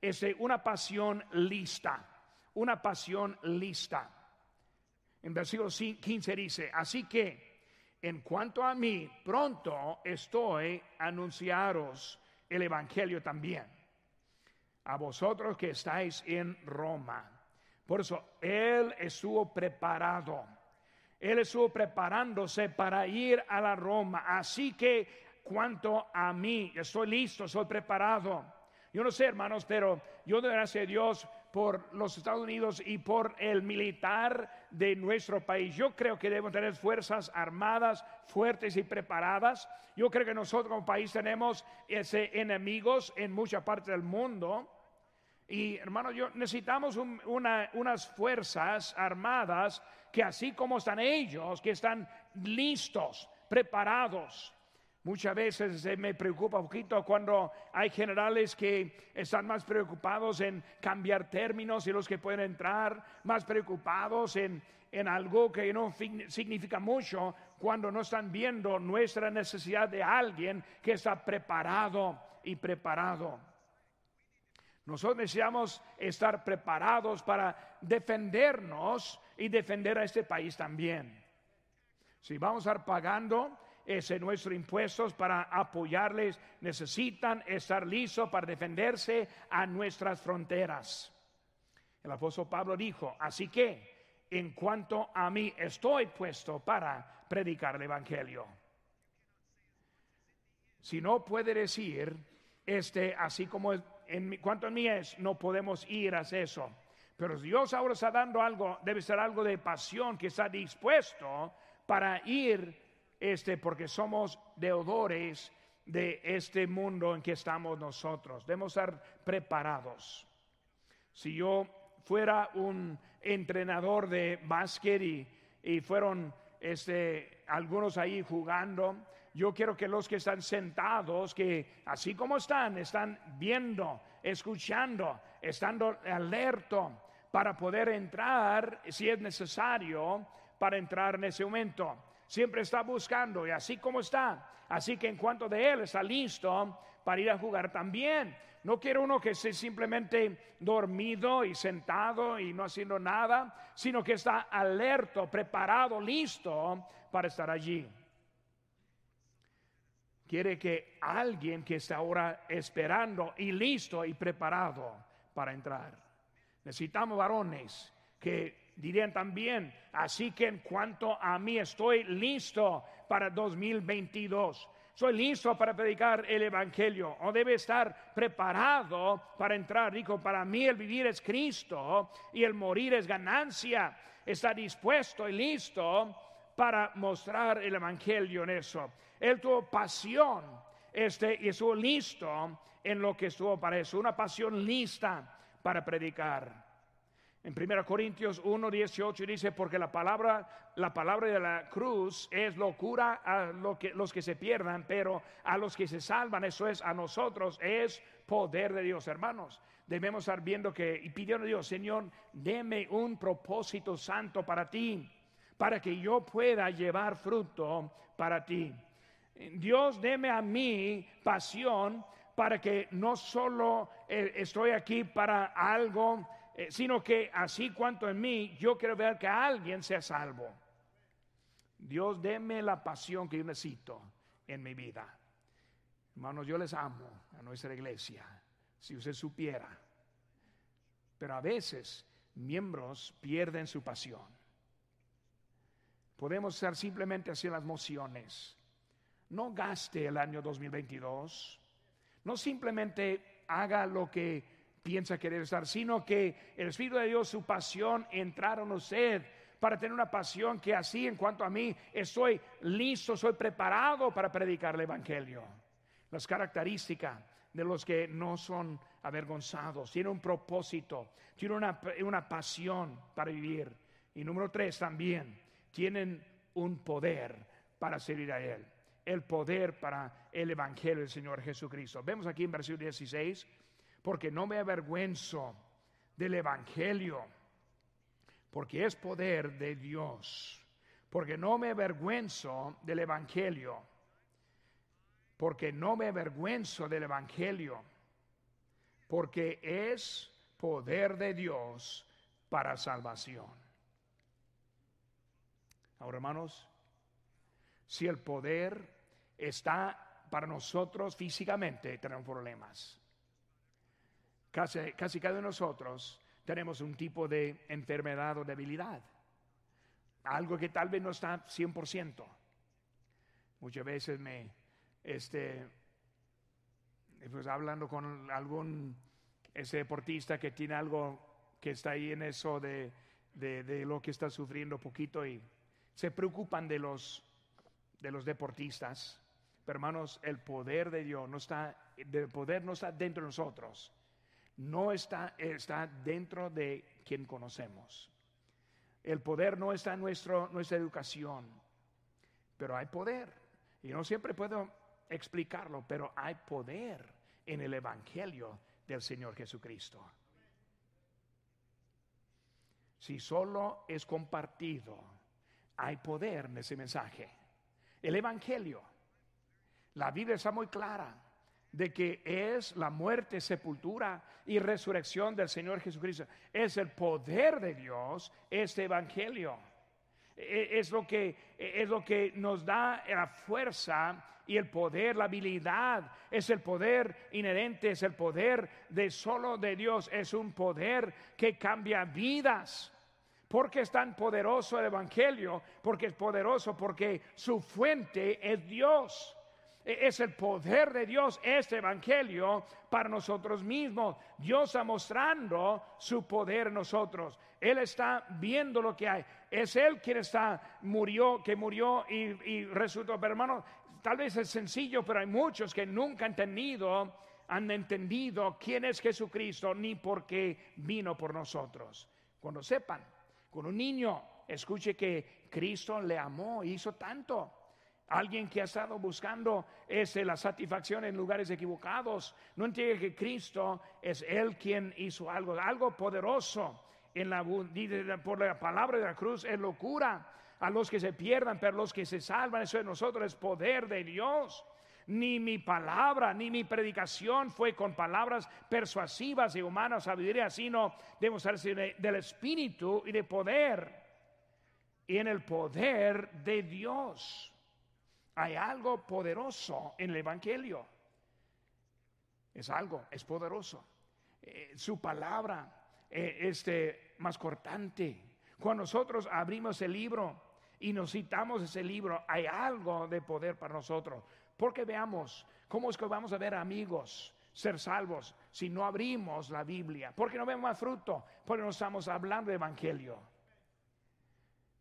es una pasión lista. Una pasión lista. En versículo 15 dice, así que en cuanto a mí, pronto estoy a anunciaros el Evangelio también a vosotros que estáis en Roma. Por eso Él estuvo preparado. Él estuvo preparándose para ir a la Roma. Así que cuanto a mí, estoy listo, estoy preparado. Yo no sé, hermanos, pero yo doy gracias a Dios por los Estados Unidos y por el militar de nuestro país. Yo creo que debemos tener fuerzas armadas fuertes y preparadas. Yo creo que nosotros como país tenemos ese enemigos en mucha parte del mundo. Y hermano, yo necesitamos unas fuerzas armadas que así como están ellos, que están listos, preparados. Muchas veces me preocupa un poquito cuando hay generales que están más preocupados en cambiar términos y los que pueden entrar, más preocupados en, en algo que no significa mucho cuando no están viendo nuestra necesidad de alguien que está preparado y preparado. Nosotros necesitamos estar preparados para defendernos y defender a este país también. Si vamos a estar pagando ese nuestros impuestos para apoyarles, necesitan estar listos para defenderse a nuestras fronteras. El apóstol Pablo dijo, así que en cuanto a mí estoy puesto para predicar el Evangelio. Si no puede decir, este, así como en cuanto a mí es, no podemos ir a eso. Pero Dios ahora está dando algo, debe ser algo de pasión que está dispuesto para ir, este, porque somos deudores de este mundo en que estamos nosotros. Debemos estar preparados. Si yo fuera un entrenador de básquet y, y fueron este, algunos ahí jugando, yo quiero que los que están sentados, que así como están, están viendo, escuchando, estando alerto para poder entrar, si es necesario, para entrar en ese momento. Siempre está buscando y así como está. Así que en cuanto de él está listo para ir a jugar también. No quiero uno que esté simplemente dormido y sentado y no haciendo nada, sino que está alerto, preparado, listo para estar allí quiere que alguien que está ahora esperando y listo y preparado para entrar. Necesitamos varones que dirían también, así que en cuanto a mí estoy listo para 2022. Soy listo para predicar el Evangelio o debe estar preparado para entrar. Dijo, para mí el vivir es Cristo y el morir es ganancia. Está dispuesto y listo para mostrar el Evangelio en eso. Él tuvo pasión este, y estuvo listo en lo que estuvo para eso, una pasión lista para predicar. En 1 Corintios 1, 18 dice, porque la palabra, la palabra de la cruz es locura a lo que, los que se pierdan, pero a los que se salvan, eso es, a nosotros es poder de Dios, hermanos. Debemos estar viendo que, y pidiendo a Dios, Señor, deme un propósito santo para ti, para que yo pueda llevar fruto para ti. Dios deme a mí pasión para que no solo eh, estoy aquí para algo, eh, sino que así cuanto en mí, yo quiero ver que alguien sea salvo. Dios deme la pasión que yo necesito en mi vida. Hermanos, yo les amo a nuestra iglesia, si usted supiera. Pero a veces miembros pierden su pasión. Podemos ser simplemente así las mociones no gaste el año 2022, no simplemente haga lo que piensa querer estar, sino que el Espíritu de Dios, su pasión, entraron en usted para tener una pasión que así en cuanto a mí estoy listo, soy preparado para predicar el Evangelio. Las características de los que no son avergonzados, tienen un propósito, tienen una, una pasión para vivir. Y número tres también, tienen un poder para servir a Él el poder para el Evangelio del Señor Jesucristo. Vemos aquí en versículo 16, porque no me avergüenzo del Evangelio, porque es poder de Dios, porque no me avergüenzo del Evangelio, porque no me avergüenzo del Evangelio, porque es poder de Dios para salvación. Ahora, hermanos, si el poder está para nosotros físicamente, tenemos problemas. Casi, cada uno de nosotros tenemos un tipo de enfermedad o debilidad. Algo que tal vez no está 100%. Muchas veces me, este, pues hablando con algún ese deportista que tiene algo que está ahí en eso de, de, de lo que está sufriendo poquito y se preocupan de los, de los deportistas hermanos, el poder de Dios no está, el poder no está dentro de nosotros, no está, está dentro de quien conocemos. El poder no está en nuestro, nuestra educación, pero hay poder. Y no siempre puedo explicarlo, pero hay poder en el Evangelio del Señor Jesucristo. Si solo es compartido, hay poder en ese mensaje. El Evangelio la Biblia está muy clara de que es la muerte, sepultura y resurrección del Señor Jesucristo. Es el poder de Dios, este Evangelio. E, es lo que, es lo que nos da la fuerza y el poder, la habilidad, es el poder inherente, es el poder de solo de Dios, es un poder que cambia vidas. Porque es tan poderoso el Evangelio, porque es poderoso, porque su fuente es Dios. E, es el poder de Dios, este evangelio, para nosotros mismos. Dios está mostrando su poder en nosotros. Él está viendo lo que hay. Es Él quien está, murió, que murió y, y resucitó. Pero hermano, tal vez es sencillo, pero hay muchos que nunca han tenido, han entendido quién es Jesucristo, ni por qué vino por nosotros. Cuando sepan, con un niño, escuche que Cristo le amó, hizo tanto Alguien que ha estado buscando ese, la satisfacción en lugares equivocados. No entiende que Cristo es Él quien hizo algo, algo poderoso. En la, por la palabra de la cruz es locura a los que se pierdan, pero los que se salvan, eso de nosotros es poder de Dios. Ni mi palabra, ni mi predicación fue con palabras persuasivas y humanas sabiduría, sino demostrarse del Espíritu y de poder. Y en el poder de Dios. Hay algo poderoso en el Evangelio. Es algo, es poderoso. Eh, su palabra eh, este, más cortante. Cuando nosotros abrimos el libro y nos citamos ese libro, hay algo de poder para nosotros. Porque veamos, ¿cómo es que vamos a ver amigos? ser salvos si no abrimos la Biblia? Porque no vemos más fruto, porque no estamos hablando de evangelio.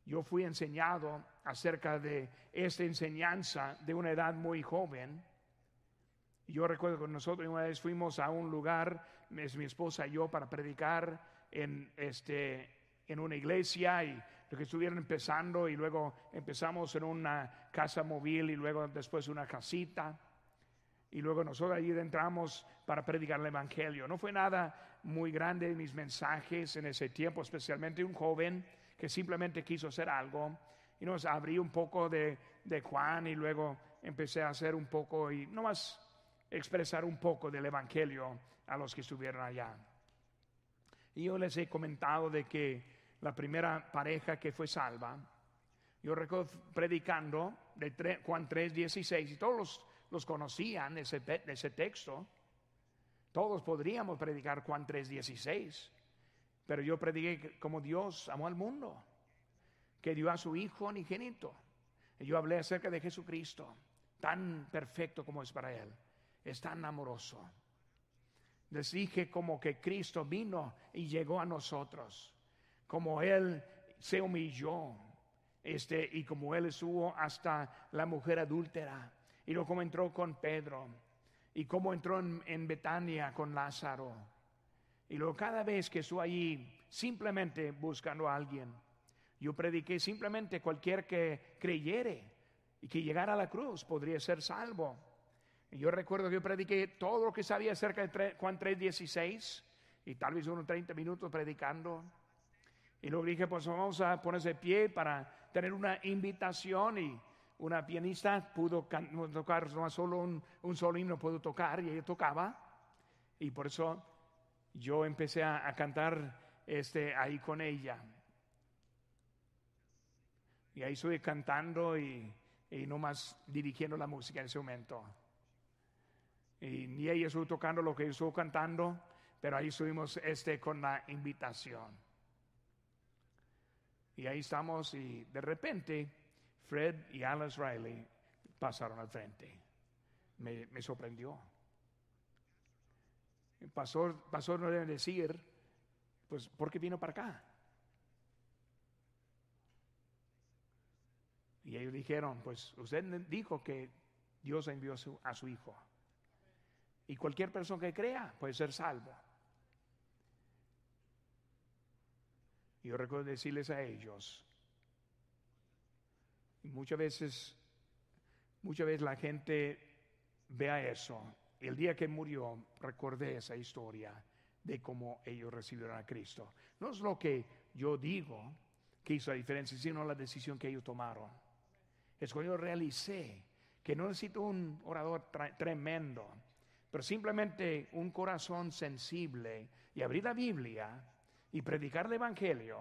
Yo fui enseñado acerca de esta enseñanza de una edad muy joven. Yo recuerdo que nosotros una vez fuimos a un lugar, mi esposa y yo, para predicar en, este, en una iglesia y lo que estuvieron empezando y luego empezamos en una casa móvil y luego después una casita y luego nosotros allí entramos para predicar el Evangelio. No fue nada muy grande mis mensajes en ese tiempo, especialmente un joven que simplemente quiso hacer algo. Y nos abrí un poco de, de Juan y luego empecé a hacer un poco y nomás expresar un poco del Evangelio a los que estuvieron allá. Y yo les he comentado de que la primera pareja que fue salva, yo recuerdo predicando de Juan 3, 16, y todos los, los conocían ese, ese texto. Todos podríamos predicar Juan 3, 16. Pero yo prediqué como Dios amó al mundo, que dio a su Hijo unigénito. Y yo hablé acerca de Jesucristo, tan perfecto como es para Él, es tan amoroso. Les dije como que Cristo vino y llegó a nosotros, como Él se humilló, este, y como Él estuvo hasta la mujer adúltera, y lo como entró con Pedro, y como entró en, en Betania con Lázaro y luego cada vez que estoy allí simplemente buscando a alguien, yo prediqué simplemente cualquier que creyere y que llegara a la cruz podría ser salvo. Y yo recuerdo que yo prediqué todo lo que sabía acerca de Juan 3:16 y tal vez unos 30 minutos predicando. Y luego dije, pues vamos a ponerse de pie para tener una invitación y una pianista pudo tocar no solo un, un solo himno, pudo tocar y ella tocaba. Y por eso yo empecé a, cantar este, ahí con ella. Y ahí estuve cantando y, y más dirigiendo la música en ese momento. Y ni ella estuvo tocando lo que yo estuvo cantando, pero ahí estuvimos este, con la invitación. Y ahí estamos y de repente Fred y Alice Riley pasaron al frente. Me, me sorprendió. El pastor, pastor no debe decir, pues, ¿por qué vino para acá? Y ellos dijeron, pues usted dijo que Dios envió a su, Hijo. Y cualquier persona que crea puede ser salvo. Yo recuerdo decirles a ellos, muchas veces, muchas veces la gente vea eso el día que murió, recordé esa historia de cómo ellos recibieron a Cristo. No es lo que yo digo que hizo la diferencia, sino la decisión que ellos tomaron. Es cuando yo realicé que no necesito un orador tremendo, pero simplemente un corazón sensible y abrir la Biblia y predicar el Evangelio,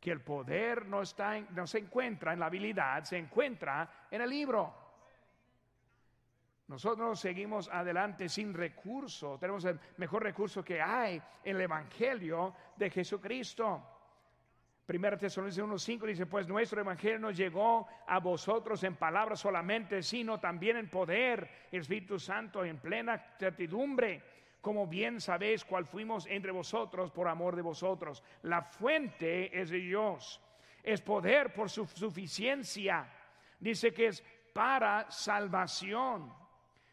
que el poder no, está no se encuentra en la habilidad, se encuentra en el libro. Nosotros seguimos adelante sin recurso. Tenemos el mejor recurso que hay, el Evangelio de Jesucristo. Primera Tesalonicenses 1.5 dice, pues nuestro evangelio no llegó a vosotros en palabras solamente, sino también en poder, Espíritu Santo, en plena certidumbre, como bien sabéis cuál fuimos entre vosotros por amor de vosotros. La fuente es de Dios, es poder por su suficiencia. Dice que es para salvación.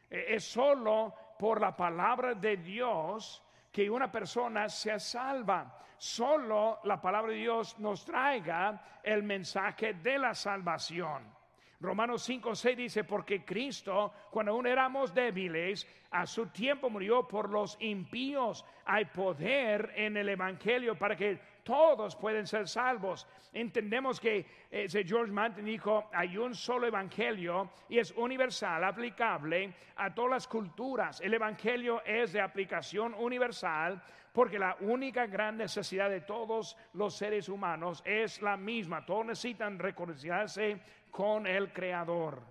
E, es solo por la palabra de Dios que una persona sea salva. Solo la palabra de Dios nos traiga el mensaje de la salvación. Romanos 5, 6 dice, porque Cristo, cuando aún éramos débiles, a su tiempo murió por los impíos. Hay poder en el Evangelio para que todos pueden ser salvos. Entendemos que ese George Manton dijo, hay un solo evangelio y es universal, aplicable a todas las culturas. El evangelio es de aplicación universal porque la única gran necesidad de todos los seres humanos es la misma. Todos necesitan reconciliarse con el Creador.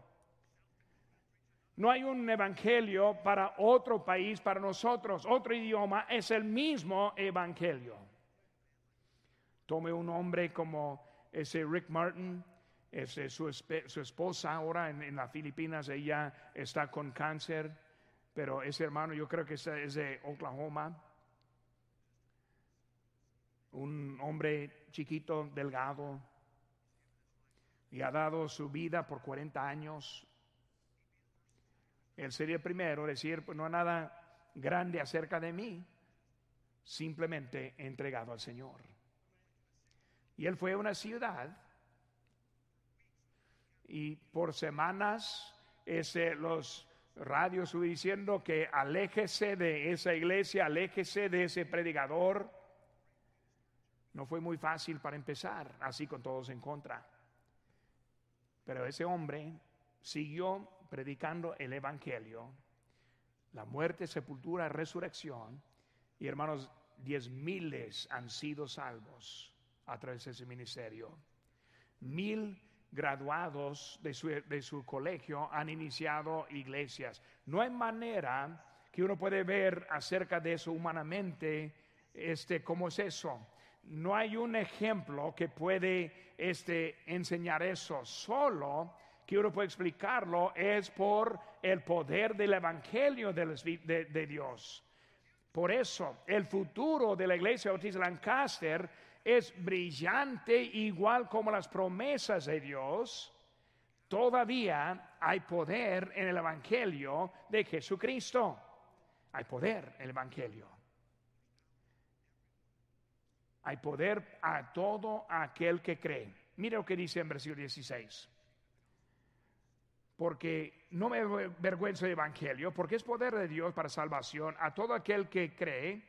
No hay un evangelio para otro país, para nosotros, otro idioma, es el mismo evangelio. Tome un hombre como ese Rick Martin, ese, su, esposa ahora en, las Filipinas, ella está con cáncer, pero ese hermano yo creo que es, es de Oklahoma. Un hombre chiquito, delgado, y ha dado su vida por 40 años. Él sería el primero decir, pues no hay nada grande acerca de mí, simplemente entregado al Señor. Y él fue a una ciudad y por semanas los radios diciendo que aléjese de esa iglesia, aléjese de ese predicador. No fue muy fácil para empezar, así con todos en contra. Pero ese hombre siguió predicando el Evangelio, la muerte, sepultura, resurrección, y hermanos, diez miles han sido salvos a través de ese ministerio. Mil graduados de su, de su, colegio han iniciado iglesias. No hay manera que uno puede ver acerca de eso humanamente, este, cómo es eso. No hay un ejemplo que puede este, enseñar eso. Solo que uno puede explicarlo es por el poder del Evangelio de, de Dios. Por eso, el futuro de la iglesia Bautista Lancaster es brillante igual como las promesas de Dios, todavía hay poder en el Evangelio de Jesucristo. Hay poder en el Evangelio. Hay poder a todo aquel que cree. Mira lo que dice en versículo 16. Porque no me vergüenza del Evangelio, porque es poder de Dios para salvación a todo aquel que cree,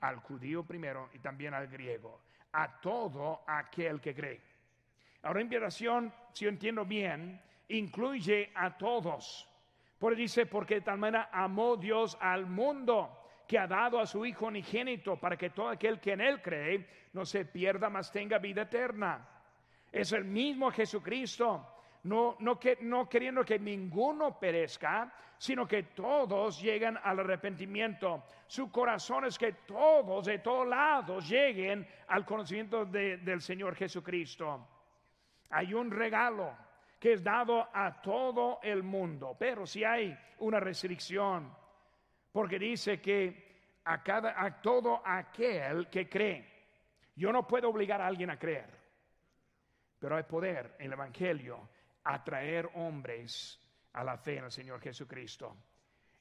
al judío primero y también al griego a todo aquel que cree. Ahora, invitación, si yo entiendo bien, incluye a todos. Por dice, porque de tal manera amó Dios al mundo que ha dado a su Hijo unigénito para que todo aquel que en Él cree no se pierda, mas tenga vida eterna. Es el mismo Jesucristo no, no, que, no queriendo que ninguno perezca, sino que todos lleguen al arrepentimiento. Su corazón es que todos, de todos lados, lleguen al conocimiento del Señor Jesucristo. Hay un regalo que es dado a todo el mundo, pero si hay una restricción, porque dice que a, cada, a todo aquel que cree, yo no puedo obligar a alguien a creer, pero hay poder en el Evangelio atraer hombres a la fe en el Señor Jesucristo.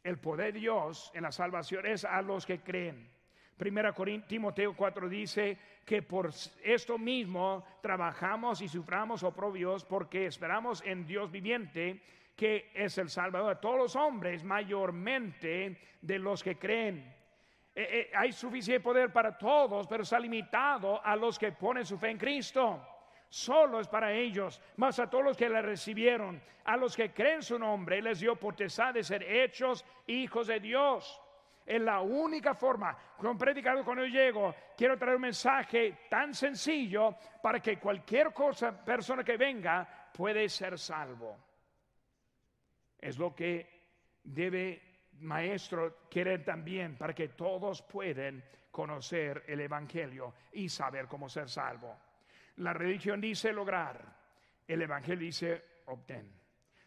El poder de Dios en la salvación es a los que creen. Primera Timoteo 4 dice que por esto mismo trabajamos y suframos oprobios porque esperamos en Dios viviente que es el Salvador de todos los hombres, mayormente de los que creen. Eh, eh, hay suficiente poder para todos, pero está limitado a los que ponen su fe en Cristo solo es para ellos, mas a todos los que le recibieron, a los que creen su nombre, les dio potestad de ser hechos hijos de Dios. Es la única forma, con predicado cuando yo llego, quiero traer un mensaje tan sencillo para que cualquier cosa, persona que venga, puede ser salvo. Es lo que debe maestro querer también para que todos puedan conocer el Evangelio y saber cómo ser salvo. La religión dice lograr, el Evangelio dice obtén.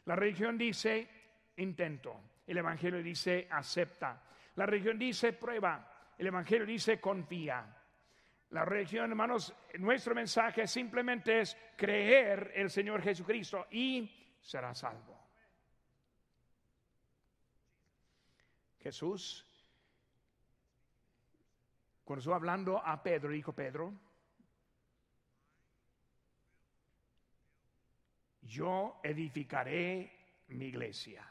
La religión dice intento, el Evangelio dice acepta. La religión dice prueba, el Evangelio dice confía. La religión, hermanos, nuestro mensaje simplemente es creer el Señor Jesucristo y será salvo. Jesús, cuando estuvo hablando a Pedro, dijo Pedro, yo edificaré mi iglesia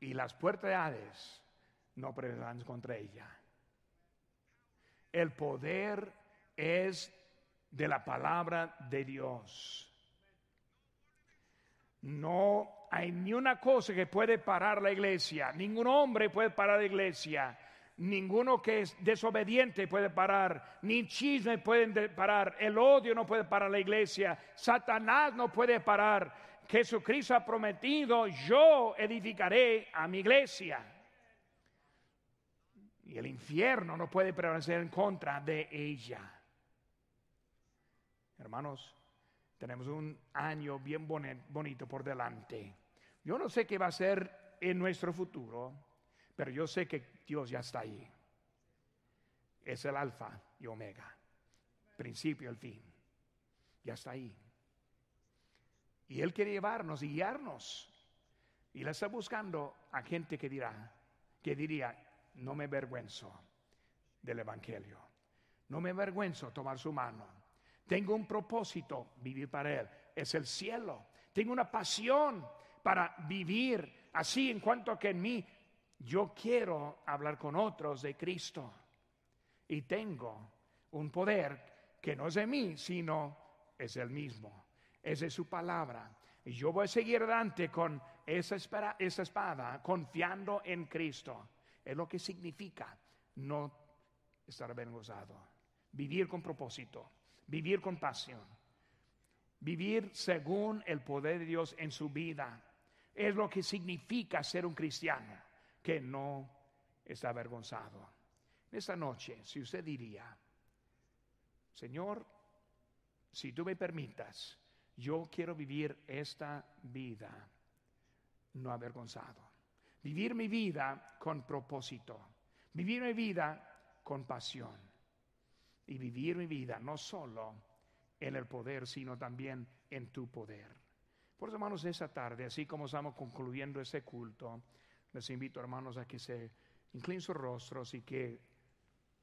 y las puertas de Hades no prevalecerán contra ella. El poder es de la palabra de Dios. No hay ni una cosa que puede parar la iglesia, ningún hombre puede parar la iglesia, ninguno que es desobediente puede parar, ni chisme puede parar, el odio no puede parar la iglesia, Satanás no puede parar. Jesucristo ha prometido, yo edificaré a mi iglesia. Y el infierno no puede prevalecer en contra de ella. Hermanos, tenemos un año bien bonito por delante. Yo no sé qué va a ser en nuestro futuro, pero yo sé que Dios ya está ahí. Es el alfa y omega, principio y el fin. Ya está ahí. Y Él quiere llevarnos y guiarnos. Y le está buscando a gente que dirá, que diría, no me avergüenzo del Evangelio. No me avergüenzo tomar su mano. Tengo un propósito, vivir para Él. Es el cielo. Tengo una pasión para vivir así en cuanto que en mí yo quiero hablar con otros de Cristo. Y tengo un poder que no es de mí, sino es el mismo. Es de su palabra. Y yo voy a seguir adelante con esa, esa espada, confiando en Cristo. Es lo que significa no estar avergonzado. Vivir con propósito, vivir con pasión, vivir según el poder de Dios en su vida. Es lo que significa ser un cristiano que no está avergonzado. Esta noche, si usted diría, Señor, si tú me permitas, yo quiero vivir esta vida no avergonzado. Vivir mi vida con propósito. Vivir mi vida con pasión. Y vivir mi vida no solo en el poder, sino también en tu poder. Por eso, hermanos, esta tarde, así como estamos concluyendo este culto, les invito, hermanos, a que se inclinen sus rostros y que